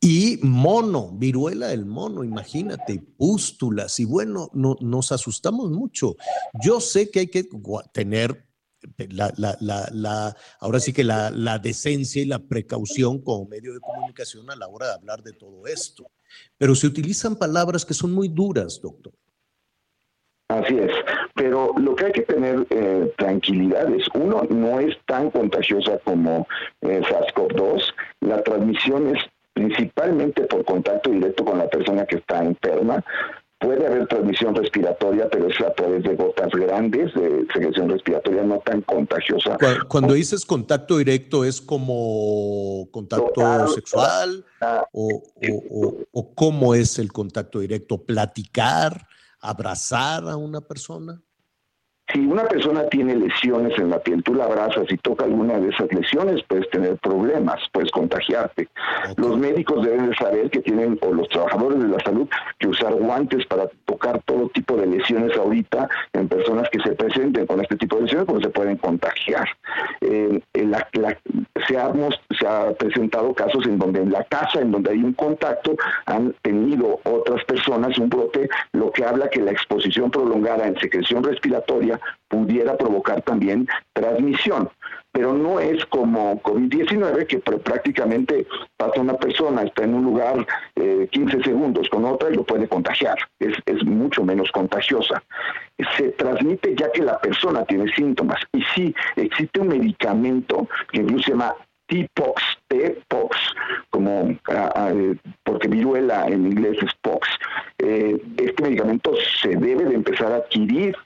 Speaker 1: Y mono, viruela del mono, imagínate, pústulas. Y bueno, no, nos asustamos mucho. Yo sé que hay que tener la, la, la, ahora sí que la, decencia y la precaución como medio de comunicación a la hora de hablar de todo esto. Pero se utilizan palabras que son muy duras, doctor.
Speaker 16: Así es, pero lo que hay que tener eh, tranquilidad es, uno, no es tan contagiosa como eh, SARS-CoV-2, la transmisión es principalmente por contacto directo con la persona que está enferma, Puede haber transmisión respiratoria, pero es a través de gotas grandes de secreción respiratoria no tan contagiosa.
Speaker 1: Cuando, dices contacto directo, ¿es como contacto sexual? o, o, cómo es el contacto directo? ¿Platicar? ¿Abrazar a una persona?
Speaker 16: Si una persona tiene lesiones en la piel, tú la abrazas y toca alguna de esas lesiones, puedes tener problemas, puedes contagiarte. Los médicos deben de saber que tienen, o los trabajadores de la salud, que usar guantes para tocar todo tipo de lesiones ahorita en personas que se presenten con este tipo de lesiones, porque se pueden contagiar. Eh, se, ha, se ha presentado casos en donde en la casa, en donde hay un contacto, han tenido otras personas un brote, lo que habla que la exposición prolongada en secreción respiratoria pudiera provocar también transmisión. Pero no es como COVID-19 que prácticamente pasa una persona, está en un lugar 15 eh, segundos con otra y lo puede contagiar. Es, es mucho menos contagiosa. Se transmite ya que la persona tiene síntomas. Y sí, existe un medicamento que incluso se llama T-Pox, T-Pox, como, ah, ah, eh, porque viruela en inglés es Pox. Eh, este medicamento se debe de empezar a adquirir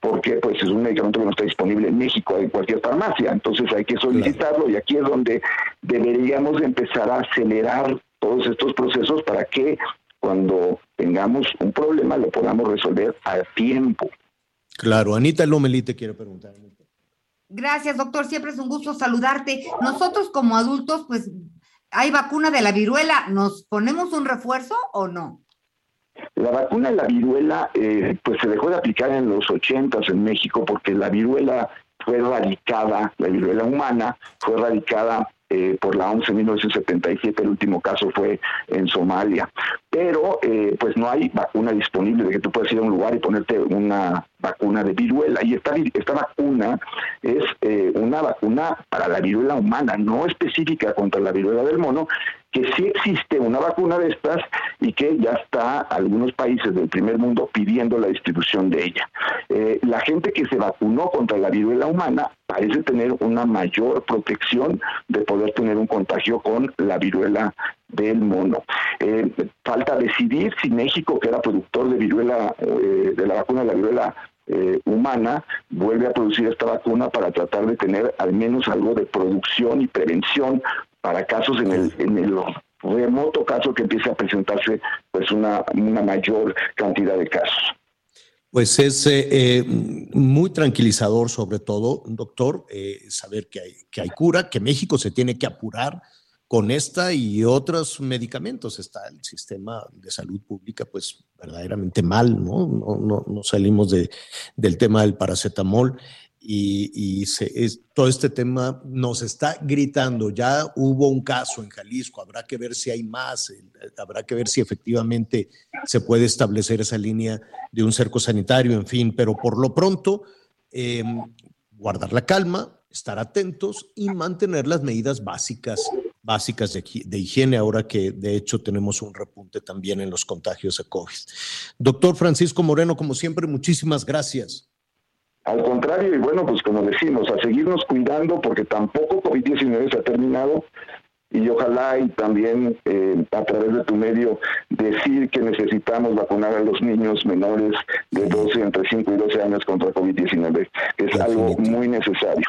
Speaker 16: porque pues es un medicamento que no está disponible en México en cualquier farmacia, entonces hay que solicitarlo y aquí es donde deberíamos empezar a acelerar todos estos procesos para que cuando tengamos un problema lo podamos resolver a tiempo.
Speaker 1: Claro, Anita Lomelí te quiere preguntar.
Speaker 8: Gracias, doctor. Siempre es un gusto saludarte. Nosotros como adultos, pues, hay vacuna de la viruela. ¿Nos ponemos un refuerzo o no?
Speaker 16: La vacuna de la viruela, eh, pues se dejó de aplicar en los 80 en México porque la viruela fue erradicada, la viruela humana fue erradicada eh, por la OMS en 1977, el último caso fue en Somalia. Pero eh, pues no hay vacuna disponible de que tú puedas ir a un lugar y ponerte una vacuna de viruela. Y esta, vacuna es eh, una vacuna para la viruela humana, no específica contra la viruela del mono, que sí existe una vacuna de estas y que ya está algunos países del primer mundo pidiendo la distribución de ella. Eh, la gente que se vacunó contra la viruela humana parece tener una mayor protección de poder tener un contagio con la viruela del mono. Eh, falta decidir si México, que era productor de viruela, eh, de la vacuna de la viruela humana vuelve a producir esta vacuna para tratar de tener al menos algo de producción y prevención para casos en el, en el remoto caso que empiece a presentarse pues una, una mayor cantidad de casos.
Speaker 1: Pues es eh, eh, muy tranquilizador, sobre todo, doctor, eh, saber que hay, que hay cura, que México se tiene que apurar con esta y otros medicamentos. Está el sistema de salud pública, pues verdaderamente mal, ¿no? No, no, no salimos de, del tema del paracetamol y, todo este tema nos está gritando. Ya hubo un caso en Jalisco, habrá que ver si hay más, habrá que ver si efectivamente se puede establecer esa línea de un cerco sanitario, en fin, pero por lo pronto, em, guardar la calma, estar atentos y mantener las medidas básicas básicas de, de, higiene, ahora que de hecho tenemos un repunte también en los contagios de COVID. Doctor Francisco Moreno, como siempre, muchísimas gracias.
Speaker 16: Al contrario, y bueno, pues como decimos, a seguirnos cuidando porque tampoco COVID-19 se ha terminado y ojalá y también eh, a través de tu medio decir que necesitamos vacunar a los niños menores de 12, entre 5 y 12 años contra COVID-19, es algo muy necesario.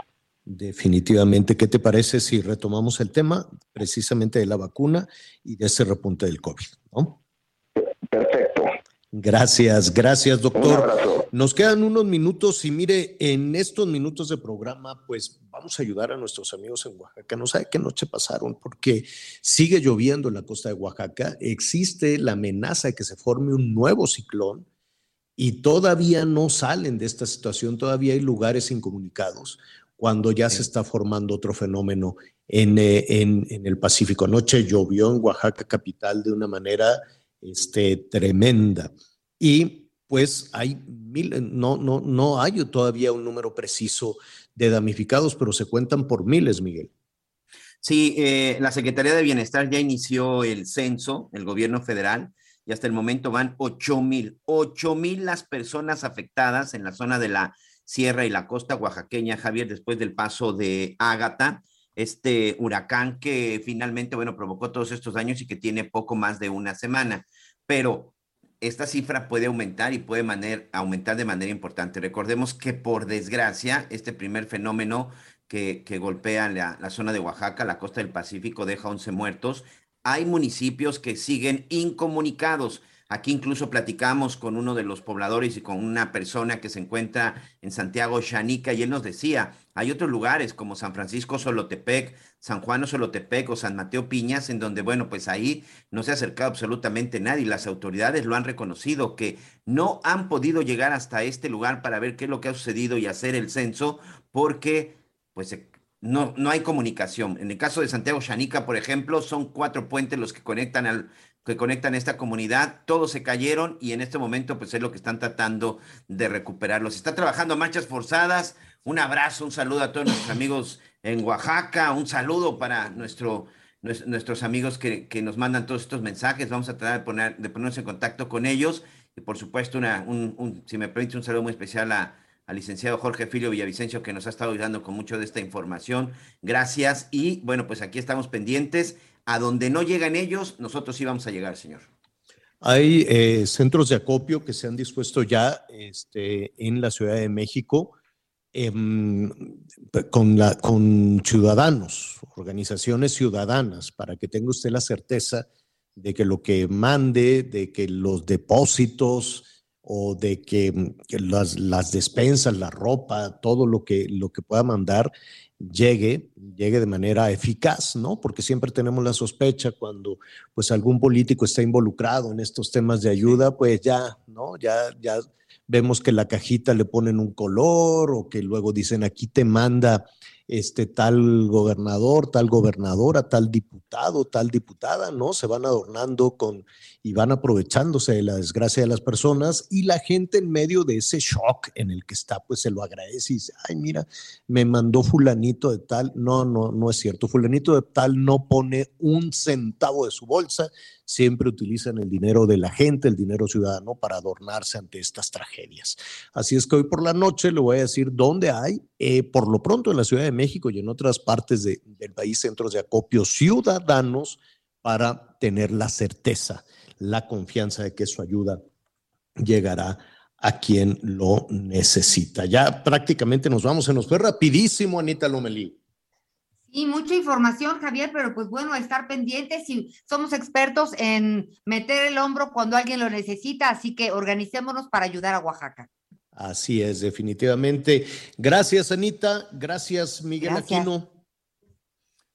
Speaker 1: Definitivamente, ¿qué te parece si retomamos el tema precisamente de la vacuna y de ese repunte del COVID? ¿no?
Speaker 16: Perfecto.
Speaker 1: Gracias, gracias, doctor. Nos quedan unos minutos y mire, en estos minutos de programa, pues vamos a ayudar a nuestros amigos en Oaxaca. No sabe qué noche pasaron porque sigue lloviendo en la costa de Oaxaca. Existe la amenaza de que se forme un nuevo ciclón y todavía no salen de esta situación. Todavía hay lugares incomunicados cuando ya se está formando otro fenómeno en, eh, en, en el Pacífico. Anoche llovió en Oaxaca capital de una manera este, tremenda. Y pues hay mil, no, no, no hay todavía un número preciso de damnificados, pero se cuentan por miles, Miguel.
Speaker 4: Sí, eh, la Secretaría de Bienestar ya inició el censo, el gobierno federal, y hasta el momento van 8 mil, 8 mil las personas afectadas en la zona de la sierra y la costa oaxaqueña, Javier, después del paso de Ágata. este huracán que finalmente, bueno, provocó todos estos daños y que tiene poco más de una semana. Pero esta cifra puede aumentar y puede aumentar de manera importante. Recordemos que por desgracia, este primer fenómeno que, golpea la, la, zona de Oaxaca, la costa del Pacífico, deja 11 muertos. Hay municipios que siguen incomunicados. Aquí incluso platicamos con uno de los pobladores y con una persona que se encuentra en Santiago Xanica y él nos decía, hay otros lugares como San Francisco Solotepec, San Juan Solotepec o San Mateo Piñas, en donde, bueno, pues ahí no se ha acercado absolutamente nadie. Las autoridades lo han reconocido, que no han podido llegar hasta este lugar para ver qué es lo que ha sucedido y hacer el censo, porque pues no, no hay comunicación. En el caso de Santiago Xanica, por ejemplo, son cuatro puentes los que conectan al que conectan esta comunidad, todos se cayeron y en este momento pues es lo que están tratando de recuperarlos. Está trabajando marchas forzadas. Un abrazo, un saludo a todos nuestros amigos en Oaxaca, un saludo para nuestro, nuestros amigos que, que, nos mandan todos estos mensajes. Vamos a tratar de, poner, de ponernos en contacto con ellos. Y por supuesto, una, un, un, si me permite, un saludo muy especial a, al licenciado Jorge Filio Villavicencio que nos ha estado ayudando con mucho de esta información. Gracias. Y bueno, pues aquí estamos pendientes a donde no llegan ellos, nosotros sí vamos a llegar, señor.
Speaker 1: Hay eh, centros de acopio que se han dispuesto ya este, en la Ciudad de México em, con ciudadanos, organizaciones ciudadanas, para que tenga usted la certeza de que lo que mande, de que los depósitos o de que, las, las, despensas, la ropa, todo lo que, lo que pueda mandar llegue, llegue de manera eficaz, ¿no? Porque siempre tenemos la sospecha cuando pues algún político está involucrado en estos temas de ayuda, pues ya, ¿no? Ya, ya vemos que la cajita le ponen un color o que luego dicen aquí te manda este tal gobernador, tal gobernadora, tal diputado, tal diputada, ¿no? Se van adornando con y van aprovechándose de la desgracia de las personas y la gente en medio de ese shock en el que está, pues se lo agradece y dice, ay, mira, me mandó fulanito de tal. No, no, no es cierto. Fulanito de tal no pone un centavo de su bolsa, siempre utilizan el dinero de la gente, el dinero ciudadano, para adornarse ante estas tragedias. Así es que hoy por la noche le voy a decir dónde hay, eh, por lo pronto en la Ciudad de México y en otras partes del país, centros de acopio ciudadanos para tener la certeza, la confianza de que su ayuda llegará a quien lo necesita. Ya prácticamente nos vamos, se nos fue rapidísimo, Anita Lomelí.
Speaker 8: Y mucha información, Javier, pero pues bueno, estar pendientes y somos expertos en meter el hombro cuando alguien lo necesita, así que organicémonos para ayudar a Oaxaca.
Speaker 1: Así es, definitivamente. Gracias, Anita. Gracias, Miguel Aquino.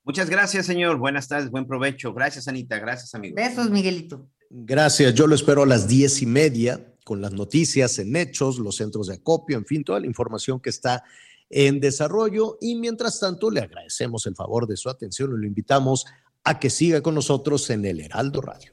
Speaker 4: Muchas gracias, señor. Buenas tardes, buen provecho. Gracias, Anita. Gracias, amigo.
Speaker 8: Besos, Miguelito.
Speaker 1: Gracias. Yo lo espero a las diez y media con las noticias en hechos, los centros de acopio, en fin, toda la información que está en desarrollo y mientras tanto le agradecemos el favor de su atención y lo invitamos a que siga con nosotros en el Heraldo Radio.